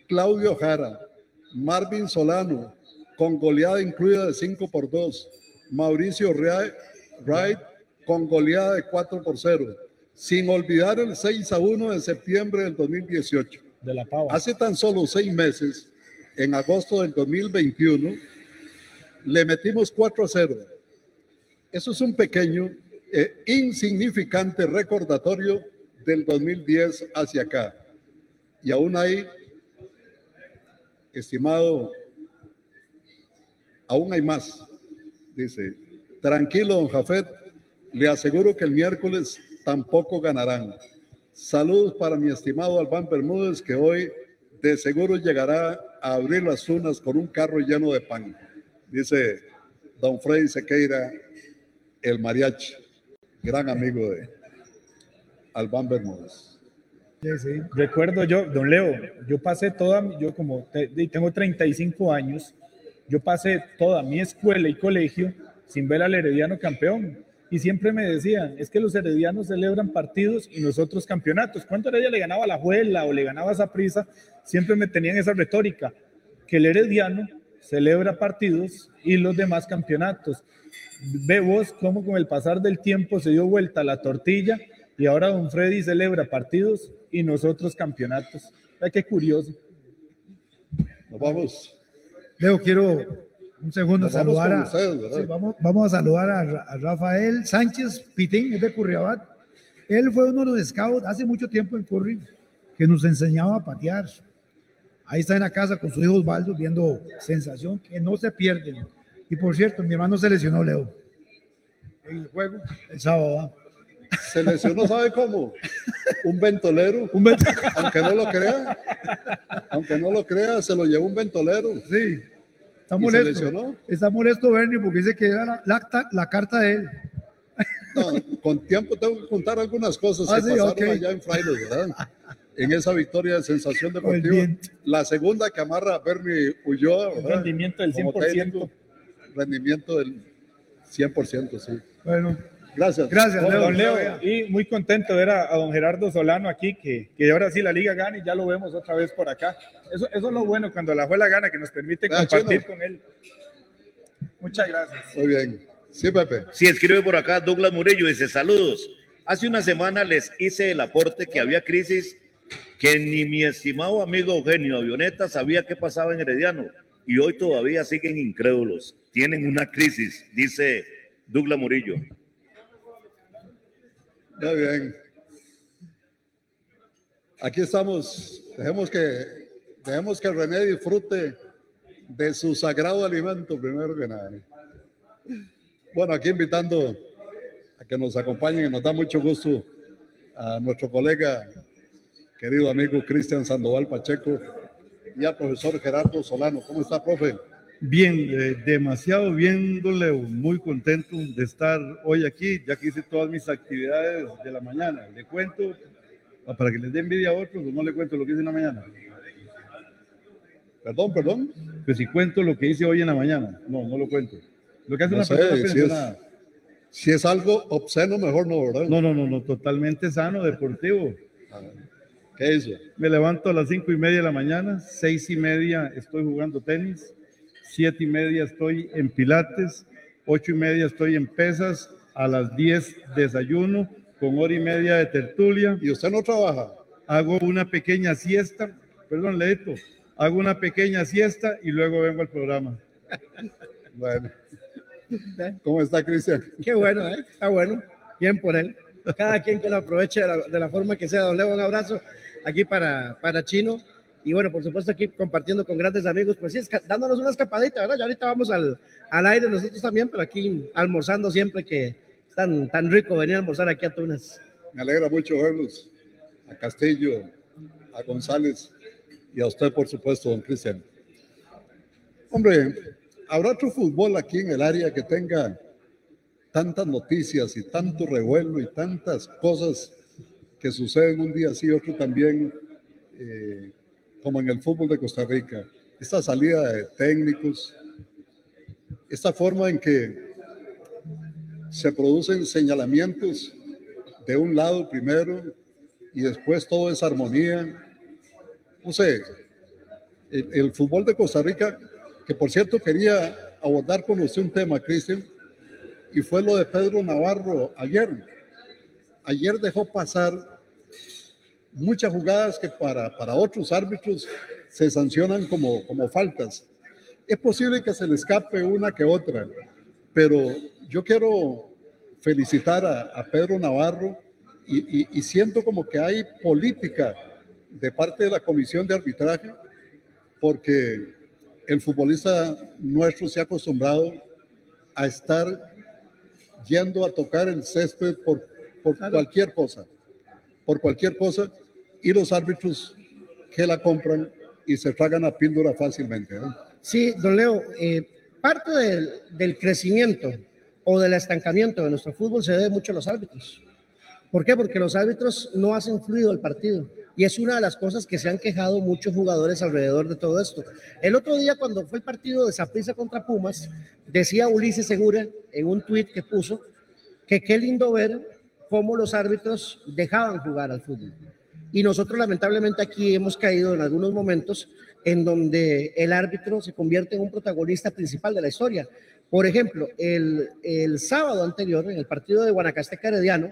Claudio Jara, Marvin Solano, con goleada incluida de 5 por 2, Mauricio Wright con goleada de 4 por 0, sin olvidar el 6 a 1 de septiembre del 2018. De la. Hace tan solo seis meses, en agosto del 2021, le metimos 4 a 0. Eso es un pequeño, e insignificante recordatorio del 2010 hacia acá. Y aún hay, estimado, aún hay más. Dice, tranquilo, don Jafet, le aseguro que el miércoles tampoco ganarán. Saludos para mi estimado Albán Bermúdez, que hoy de seguro llegará a abrir las unas con un carro lleno de pan. Dice don Freddy Sequeira, el mariachi, gran amigo de Albán Bermúdez. Recuerdo yo, don Leo, yo pasé toda, yo como te- tengo 35 años, yo pasé toda mi escuela y colegio sin ver al Herediano campeón. Y siempre me decían, es que los heredianos celebran partidos y nosotros campeonatos. ¿Cuánto Heredia le ganaba a la Juela o le ganaba a prisa? Siempre me tenían esa retórica, que el herediano celebra partidos y los demás campeonatos. Ve vos cómo con el pasar del tiempo se dio vuelta la tortilla y ahora don Freddy celebra partidos y nosotros campeonatos. Ay, qué curioso. Nos vamos. Leo, quiero Un segundo, Nos vamos saludar con a, ustedes, sí, vamos, vamos a saludar a, a Rafael Sánchez Pitín, es de Curriabat. Él fue uno de los scouts hace mucho tiempo en Curry que nos enseñaba a patear. Ahí está en la casa con su hijo Osvaldo viendo sensación que no se pierden. Y por cierto, mi hermano se lesionó, Leo. En el juego, el sábado. Se lesionó, ¿sabe cómo? Un ventolero. Aunque no lo crea. Aunque no lo crea, se lo llevó un ventolero. Sí. Está ¿Y se molesto. lesionó? Está molesto Bernie porque dice que era la, la- la carta de él. No, con tiempo tengo que contar algunas cosas Ah, que sí, pasaron ok. allá en Frailes, ¿verdad? En esa victoria de sensación deportiva. La segunda que amarra a Bernie Ulloa, rendimiento del Como 100%. técnico, rendimiento del 100%, sí. Bueno, Gracias. Gracias, Don, Leo. don Leo, y muy contento de ver a, a don Gerardo Solano aquí, que, que ahora sí la liga gana y ya lo vemos otra vez por acá. Eso, eso es lo bueno cuando la juela gana, que nos permite Vea, compartir Chino. con él. Muchas gracias. Muy bien. Sí, Pepe. Sí, escribe por acá Douglas Murillo, dice saludos. Hace una semana les hice el aporte que había crisis que ni mi estimado amigo Eugenio Avioneta sabía qué pasaba en Herediano y hoy todavía siguen incrédulos. Tienen una crisis, dice Douglas Murillo. Muy bien. Aquí estamos. Dejemos que, dejemos que René disfrute de su sagrado alimento primero que nada. Bueno, aquí invitando a que nos acompañen, nos da mucho gusto a nuestro colega, querido amigo Cristian Sandoval Pacheco y al profesor Gerardo Solano. ¿Cómo está, profe? Bien, eh, demasiado bien, don Leo. Muy contento de estar hoy aquí, ya que hice todas mis actividades de la mañana. Le cuento, ah, para que les dé envidia a otros, o no le cuento lo que hice en la mañana. Perdón, perdón. Pues si cuento lo que hice hoy en la mañana. No, no lo cuento. Lo que hace No una sé, persona si es, si es algo obsceno, mejor no, ¿verdad? No, no, no, no, totalmente sano, deportivo. Me levanto a las cinco y media de la mañana, seis y media estoy jugando tenis, siete y media estoy en pilates, ocho y media estoy en pesas, a las diez desayuno con hora y media de tertulia. ¿Y usted no trabaja? Hago una pequeña siesta, perdón, Leito, hago una pequeña siesta y luego vengo al programa. Bueno. ¿Cómo está, Cristian? Qué bueno, ¿eh? Está bueno. Bien por él. Cada quien que lo aproveche de la, de la forma que sea. Don Leo, un abrazo aquí para, para Chino. Y bueno, por supuesto, aquí compartiendo con grandes amigos, pues sí, dándonos una escapadita, ¿verdad? Ya ahorita vamos al, al aire nosotros también, pero aquí almorzando siempre que es tan, tan rico venir a almorzar aquí a Tunas. Me alegra mucho verlos. A Castillo, a González y a usted, por supuesto, don Cristian. Hombre, ¿habrá otro fútbol aquí en el área que tenga tantas noticias y tanto revuelo y tantas cosas que suceden un día así, otro también, eh, como en el fútbol de Costa Rica? Esta salida de técnicos, esta forma en que se producen señalamientos de un lado primero y después todo es armonía. No sé, el, el fútbol de Costa Rica, que por cierto quería abordar con usted un tema, Cristian, y fue lo de Pedro Navarro ayer. Ayer dejó pasar muchas jugadas que para, para otros árbitros se sancionan como, como faltas. Es posible que se le escape una que otra, pero yo quiero felicitar a, a Pedro Navarro y, y- y siento como que hay política de parte de la comisión de arbitraje porque el futbolista nuestro se ha acostumbrado a estar yendo a tocar el césped por, por cualquier cosa, por cualquier cosa, y los árbitros que la compran y se tragan la píldora fácilmente. ¿no? Sí, don Leo, eh, parte del, del crecimiento o del estancamiento de nuestro fútbol se debe mucho a los árbitros. ¿Por qué? Porque los árbitros no hacen fluido el partido. Y es una de las cosas que se han quejado muchos jugadores alrededor de todo esto. El otro día, cuando fue el partido de Saprissa contra Pumas, decía Ulises Segura en un tuit que puso que qué lindo ver cómo los árbitros dejaban jugar al fútbol. Y nosotros lamentablemente aquí hemos caído en algunos momentos en donde el árbitro se convierte en un protagonista principal de la historia. Por ejemplo, el, el sábado anterior, en el partido de Guanacasteca Herediano,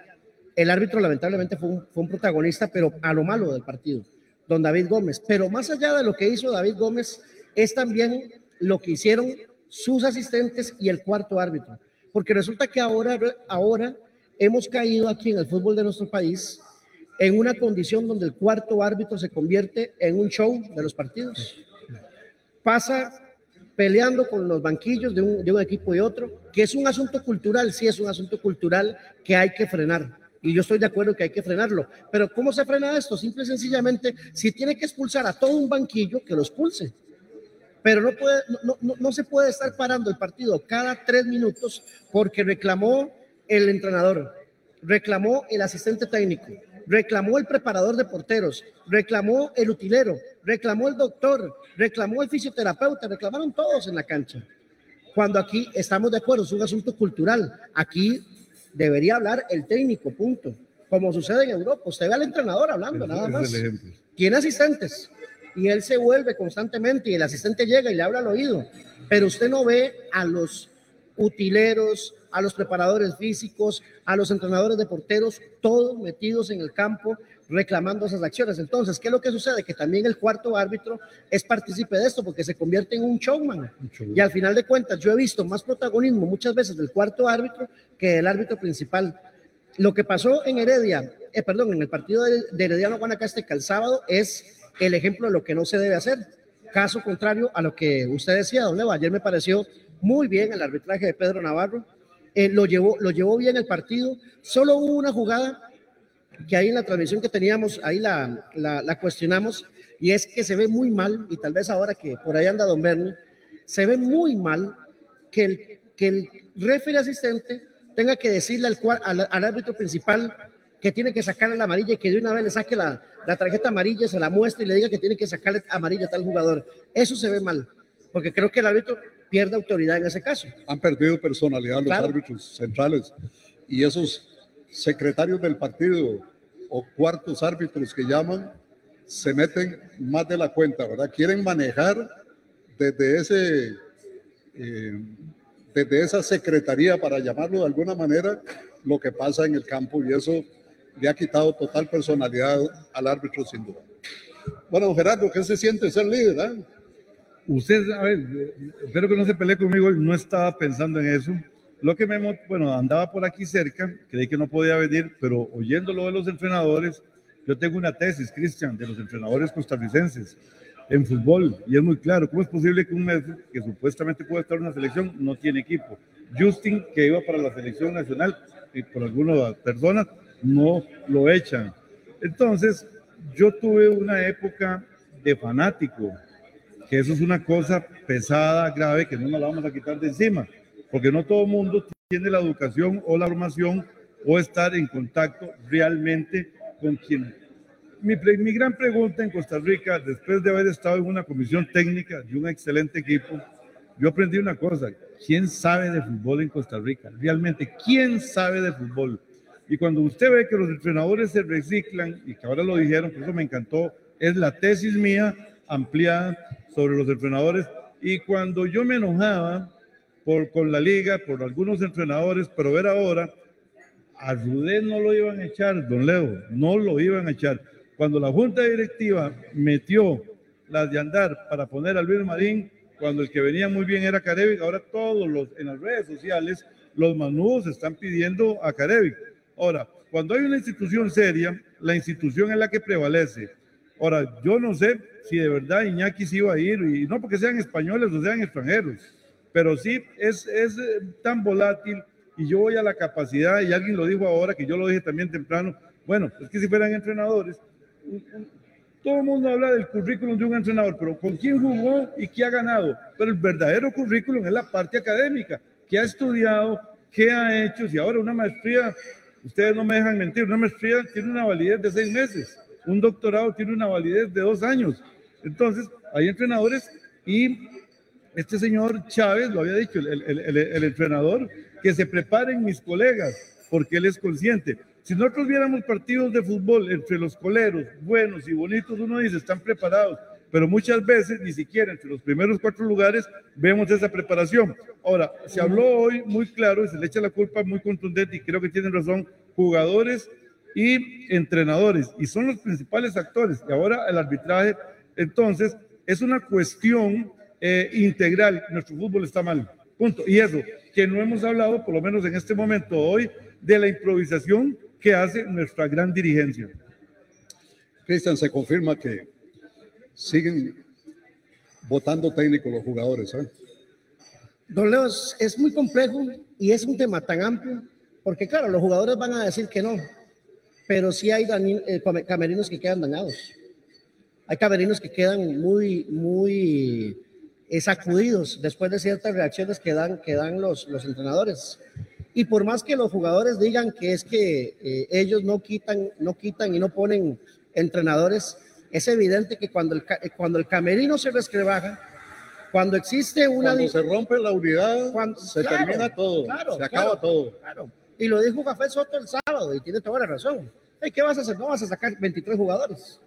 el árbitro lamentablemente fue un, fue un protagonista, pero a lo malo del partido, don David Gómez. Pero más allá de lo que hizo David Gómez, es también lo que hicieron sus asistentes y el cuarto árbitro. Porque resulta que ahora, ahora hemos caído aquí en el fútbol de nuestro país en una condición donde el cuarto árbitro se convierte en un show de los partidos. Pasa peleando con los banquillos de un, de un equipo y otro, que es un asunto cultural, sí es un asunto cultural que hay que frenar. Y yo estoy de acuerdo que hay que frenarlo. Pero ¿cómo se frena esto? Simple y sencillamente, si tiene que expulsar a todo un banquillo, que lo expulse. Pero no, puede, no, no, no se puede estar parando el partido cada tres minutos porque reclamó el entrenador, reclamó el asistente técnico, reclamó el preparador de porteros, reclamó el utilero, reclamó el doctor, reclamó el fisioterapeuta, reclamaron todos en la cancha. Cuando aquí estamos de acuerdo, es un asunto cultural. Aquí debería hablar el técnico, punto. Como sucede en Europa. Usted ve al entrenador hablando, nada más. Tiene asistentes y él se vuelve constantemente y el asistente llega y le habla al oído. Pero usted no ve a los utileros, a los preparadores físicos, a los entrenadores de porteros, todos metidos en el campo reclamando esas acciones. Entonces, ¿qué es lo que sucede? Que también el cuarto árbitro es partícipe de esto porque se convierte en un showman. Y al final de cuentas, yo he visto más protagonismo muchas veces del cuarto árbitro que del árbitro principal. Lo que pasó en Heredia, eh, perdón, en el partido de, de Herediano Guanacasteca el sábado es el ejemplo de lo que no se debe hacer. Caso contrario a lo que usted decía, don Leo, ayer me pareció muy bien el arbitraje de Pedro Navarro. Eh, lo, llevó, lo llevó bien el partido. Solo hubo una jugada que ahí en la transmisión que teníamos, ahí la, la, cuestionamos, y es que se ve muy mal, y tal vez ahora que por ahí anda Don Bernie, se ve muy mal que el, que el referee asistente tenga que decirle al, al, árbitro principal que tiene que sacarle la amarilla y que de una vez le saque la, la tarjeta amarilla, se la muestre y le diga que tiene que sacarle amarilla a tal jugador. Eso se ve mal, porque creo que el árbitro pierde autoridad en ese caso. Han perdido personalidad los claro. árbitros centrales y esos secretarios del partido o cuartos árbitros que llaman se meten más de la cuenta, ¿verdad? Quieren manejar desde ese eh, desde esa secretaría para llamarlo de alguna manera lo que pasa en el campo y eso le ha quitado total personalidad al árbitro sin duda. Bueno, Gerardo, ¿qué se siente ser líder? Eh? Usted, a ver, espero que no se pelee conmigo, no estaba pensando en eso. Lo que me, bueno, andaba por aquí cerca, creí que no podía venir, pero oyendo lo de los entrenadores, yo tengo una tesis, Cristian, de los entrenadores costarricenses en fútbol, y es muy claro, ¿cómo es posible que un mes que supuestamente puede estar en una selección no tiene equipo? Justin, que iba para la selección nacional, y por algunas personas, no lo echan. Entonces, yo tuve una época de fanático, que eso es una cosa pesada, grave, que no nos la vamos a quitar de encima, porque no todo el mundo tiene la educación o la formación o estar en contacto realmente con quien. Mi, mi gran pregunta en Costa Rica, después de haber estado en una comisión técnica de un excelente equipo, yo aprendí una cosa, ¿quién sabe de fútbol en Costa Rica? Realmente, ¿quién sabe de fútbol? Y cuando usted ve que los entrenadores se reciclan, y que ahora lo dijeron, por eso me encantó, es la tesis mía ampliada sobre los entrenadores. Y cuando yo me enojaba por, con la liga, por algunos entrenadores, pero ver ahora, a Rudé no lo iban a echar, don Leo, no lo iban a echar. Cuando la junta directiva metió las de andar para poner a Luis Marín, cuando el que venía muy bien era Carevic, ahora todos los en las redes sociales, los manudos están pidiendo a Carevic. Ahora, cuando hay una institución seria, la institución es la que prevalece. Ahora, yo no sé si de verdad Iñaki se iba a ir, y no porque sean españoles o sean extranjeros, pero sí es, es eh, tan volátil y yo voy a la capacidad, y alguien lo dijo ahora, que yo lo dije también temprano, bueno, es que si fueran entrenadores, todo el mundo habla del currículum de un entrenador, pero con quién jugó y qué ha ganado. Pero el verdadero currículum es la parte académica, qué ha estudiado, qué ha hecho, si ahora una maestría, ustedes no me dejan mentir, una maestría tiene una validez de seis meses un doctorado tiene una validez de dos años. Entonces, hay entrenadores y este señor Chávez lo había dicho, el, entrenador, que se preparen mis colegas, porque él es consciente. Si nosotros viéramos partidos de fútbol entre los coleros, buenos y bonitos, uno dice, están preparados, pero muchas veces ni siquiera entre los primeros cuatro lugares vemos esa preparación. Ahora, se habló hoy muy claro y se le echa la culpa muy contundente y creo que tienen razón, jugadores y entrenadores, y son los principales actores. Y ahora el arbitraje, entonces, es una cuestión eh, integral. Nuestro fútbol está mal. Punto. Y eso, que no hemos hablado, por lo menos en este momento hoy, de la improvisación que hace nuestra gran dirigencia. Cristian, se confirma que siguen votando técnicos los jugadores. ¿eh? Don Leo, es, es muy complejo y es un tema tan amplio, porque claro, los jugadores van a decir que no, pero sí hay eh, camerinos que quedan dañados. Hay camerinos que quedan muy, muy eh, sacudidos después de ciertas reacciones que dan, que dan los, los entrenadores. Y por más que los jugadores digan que es que eh, ellos no quitan, no quitan y no ponen entrenadores, es evidente que cuando el, eh, cuando el camerino se resquebraja, cuando existe una... Cuando se rompe la unidad, se Claro, termina todo, claro, se acaba claro, todo. claro. Y lo dijo Café Soto el sábado y tiene toda la razón. Hey, ¿Qué vas a hacer? No vas a sacar 23 jugadores.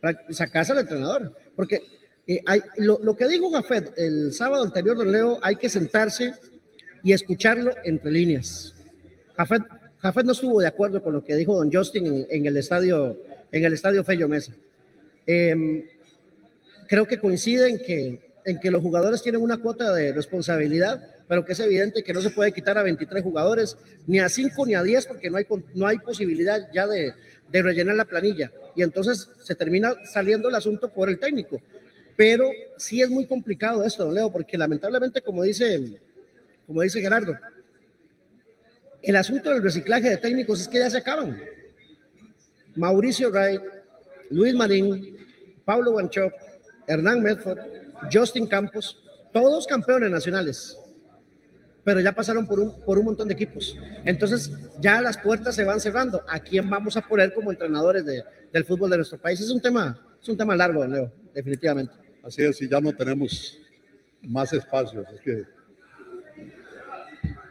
Para sacarse al entrenador. Porque eh, lo, que dijo Café el sábado anterior, don Leo, hay que sentarse y escucharlo entre líneas. Jafet, Jafet no estuvo de acuerdo con lo que dijo don Justin en, el estadio en el estadio Fello Mesa. Em, creo que coincide en que, en que los jugadores tienen una cuota de responsabilidad, pero que es evidente que no se puede quitar a 23 jugadores, ni a 5 ni a 10, porque no hay, no hay posibilidad ya de, rellenar la planilla. Y entonces se termina saliendo el asunto por el técnico. Pero sí es muy complicado esto, don Leo, porque lamentablemente, como dice, como dice Gerardo, el asunto del reciclaje de técnicos es que ya se acaban. Mauricio Ray, Luis Marín, Pablo Guanchop, Hernán Medford, Justin Campos, todos campeones nacionales, pero ya pasaron por un, por un montón de equipos. Entonces ya las puertas se van cerrando. ¿A quién vamos a poner como entrenadores de- del fútbol de nuestro país? Es un tema, es un tema largo, Leo, definitivamente. Así es, y ya no tenemos más espacios. Es que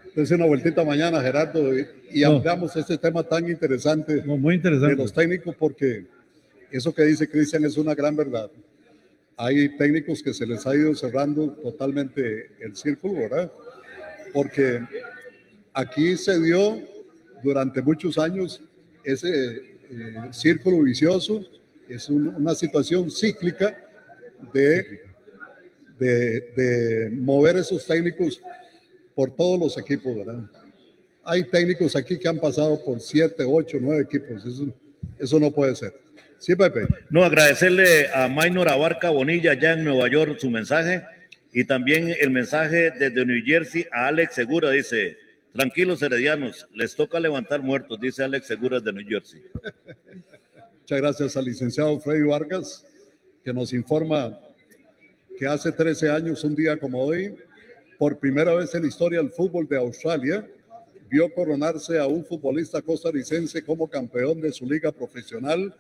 Entonces una vueltita mañana, Gerardo, y, y No. ampliamos este tema tan interesante, muy interesante. de los técnicos, porque eso que dice Cristian es una gran verdad. Hay técnicos que se les ha ido cerrando totalmente el círculo, ¿verdad? Porque aquí se dio durante muchos años ese eh, círculo vicioso, es un- una situación cíclica de, de, mover esos técnicos por todos los equipos, ¿verdad? Hay técnicos aquí que han pasado por siete, ocho, nueve equipos. Eso no puede ser. Sí, Pepe. No, agradecerle a Maynor Abarca Bonilla ya en Nueva York su mensaje y también el mensaje desde New Jersey a Alex Segura. Dice, tranquilos heredianos, les toca levantar muertos, dice Alex Segura de New Jersey. Muchas gracias al licenciado Freddy Vargas, que nos informa que hace 13 años, un día como hoy, por primera vez en la historia del fútbol de Australia, vio coronarse a un futbolista costarricense como campeón de su liga profesional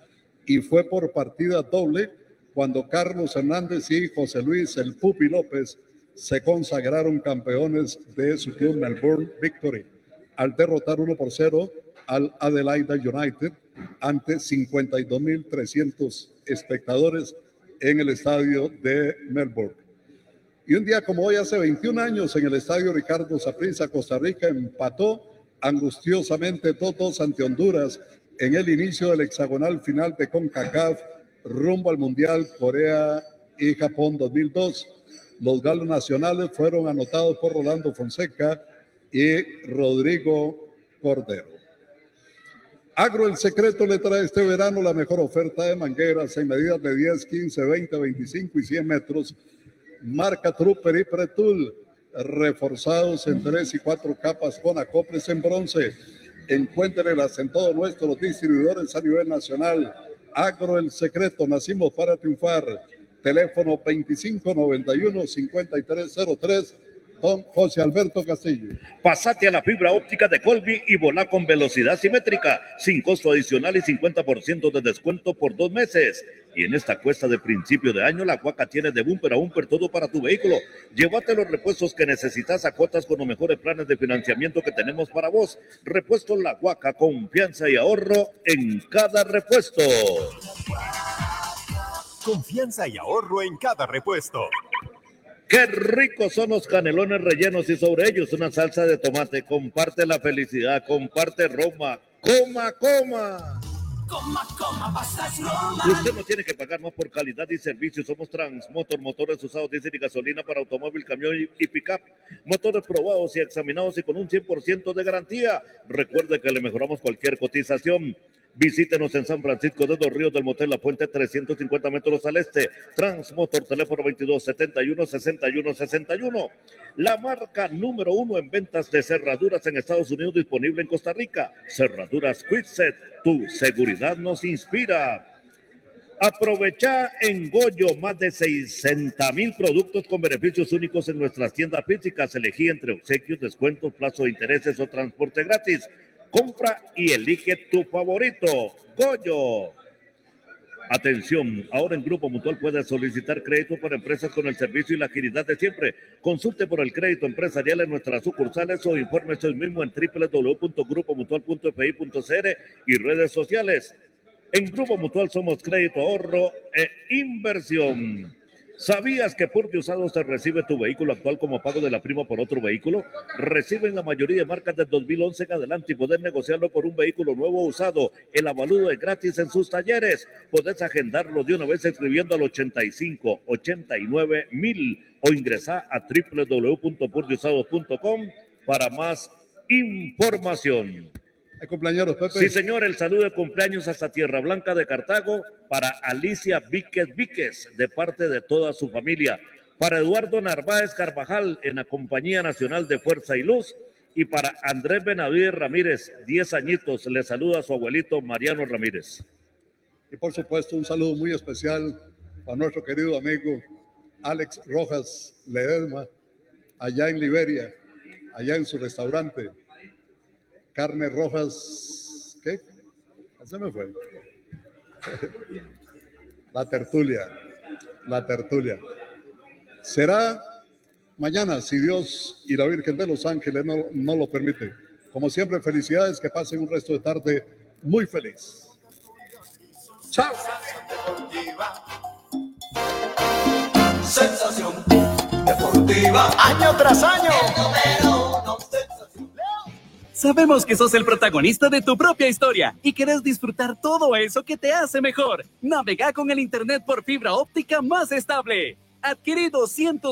y fue por partida doble cuando Carlos Hernández y José Luis El Pupi López se consagraron campeones de su club Melbourne Victory al derrotar 1 por 0 al Adelaida United ante 52.300 espectadores en el estadio de Melbourne. Y un día como hoy, hace 21 años, en el estadio Ricardo Saprissa, Costa Rica empató angustiosamente 2-2 ante Honduras en el inicio del hexagonal final de CONCACAF rumbo al Mundial Corea y Japón 2002. Los galos nacionales fueron anotados por Rolando Fonseca y Rodrigo Cordero. Agro El Secreto le trae este verano la mejor oferta de mangueras en medidas de 10, 15, 20, 25 y 100 metros. Marca Trooper y Pretul, reforzados en tres y cuatro capas con acoples en bronce. Encuéntrelas en todos nuestros distribuidores a nivel nacional. Agro El Secreto, nacimos para triunfar. Teléfono 2591-5303, don José Alberto Castillo. Pasate a la fibra óptica de Colby y volá con velocidad simétrica, sin costo adicional y 50% de descuento por dos meses. Y en esta cuesta de principio de año, la Guaca tiene de bumper a bumper todo para tu vehículo. Llévate los repuestos que necesitas a cuotas con los mejores planes de financiamiento que tenemos para vos. Repuesto La Guaca, confianza y ahorro en cada repuesto. Confianza y ahorro en cada repuesto. Qué ricos son los canelones rellenos y sobre ellos una salsa de tomate. Comparte la felicidad, comparte Roma. Coma, coma. Coma. Usted no tiene que pagar más por calidad y servicio. Somos Transmotor, motores usados, diésel y gasolina para automóvil, camión y, y pickup. Motores probados y examinados y con un 100% de garantía. Recuerde que le mejoramos cualquier cotización. Visítenos en San Francisco de los Ríos del Motel La Puente, 350 metros al este. Transmotor, teléfono 22 71 61 61. La marca número uno en ventas de cerraduras en Estados Unidos, disponible en Costa Rica. Cerraduras Quickset, tu seguridad nos inspira. Aprovecha en Goyo más de 60 mil productos con beneficios únicos en nuestras tiendas físicas. Elegí entre obsequios, descuentos, plazo de intereses o transporte gratis. Compra y elige tu favorito. Goyo. Atención, ahora en Grupo Mutual puedes solicitar crédito para empresas con el servicio y la agilidad de siempre. Consulte por el crédito empresarial en nuestras sucursales o infórmese hoy mismo en www.grupomutual.fi.cr y redes sociales. En Grupo Mutual somos crédito, ahorro e inversión. ¿Sabías que por usado se recibe tu vehículo actual como pago de la prima por otro vehículo? Reciben la mayoría de marcas del 2011 en adelante y poder negociarlo por un vehículo nuevo usado. El avalúo es gratis en sus talleres. Podés agendarlo de una vez escribiendo al 85 89 mil o ingresar a www.pordiusados.com para más información. El cumpleaños, Pepe. Sí, señor, el saludo de cumpleaños hasta Tierra Blanca de Cartago para Alicia Víquez Víquez, de parte de toda su familia. Para Eduardo Narváez Carvajal, en la Compañía Nacional de Fuerza y Luz. Y para Andrés Benavides Ramírez, 10 añitos, le saluda a su abuelito Mariano Ramírez. Y por supuesto, un saludo muy especial a nuestro querido amigo Alex Rojas Ledesma, allá en Liberia, allá en su restaurante. Carne Rojas, ¿qué? Se me fue. La tertulia, la tertulia. Será mañana, si Dios y la Virgen de los Ángeles no, no lo permite. Como siempre, felicidades, que pasen un resto de tarde muy feliz. Chao. Sensación deportiva. Año tras año. Sabemos que sos el protagonista de tu propia historia y querés disfrutar todo eso que te hace mejor. Navega con el Internet por fibra óptica más estable. Adquirí 200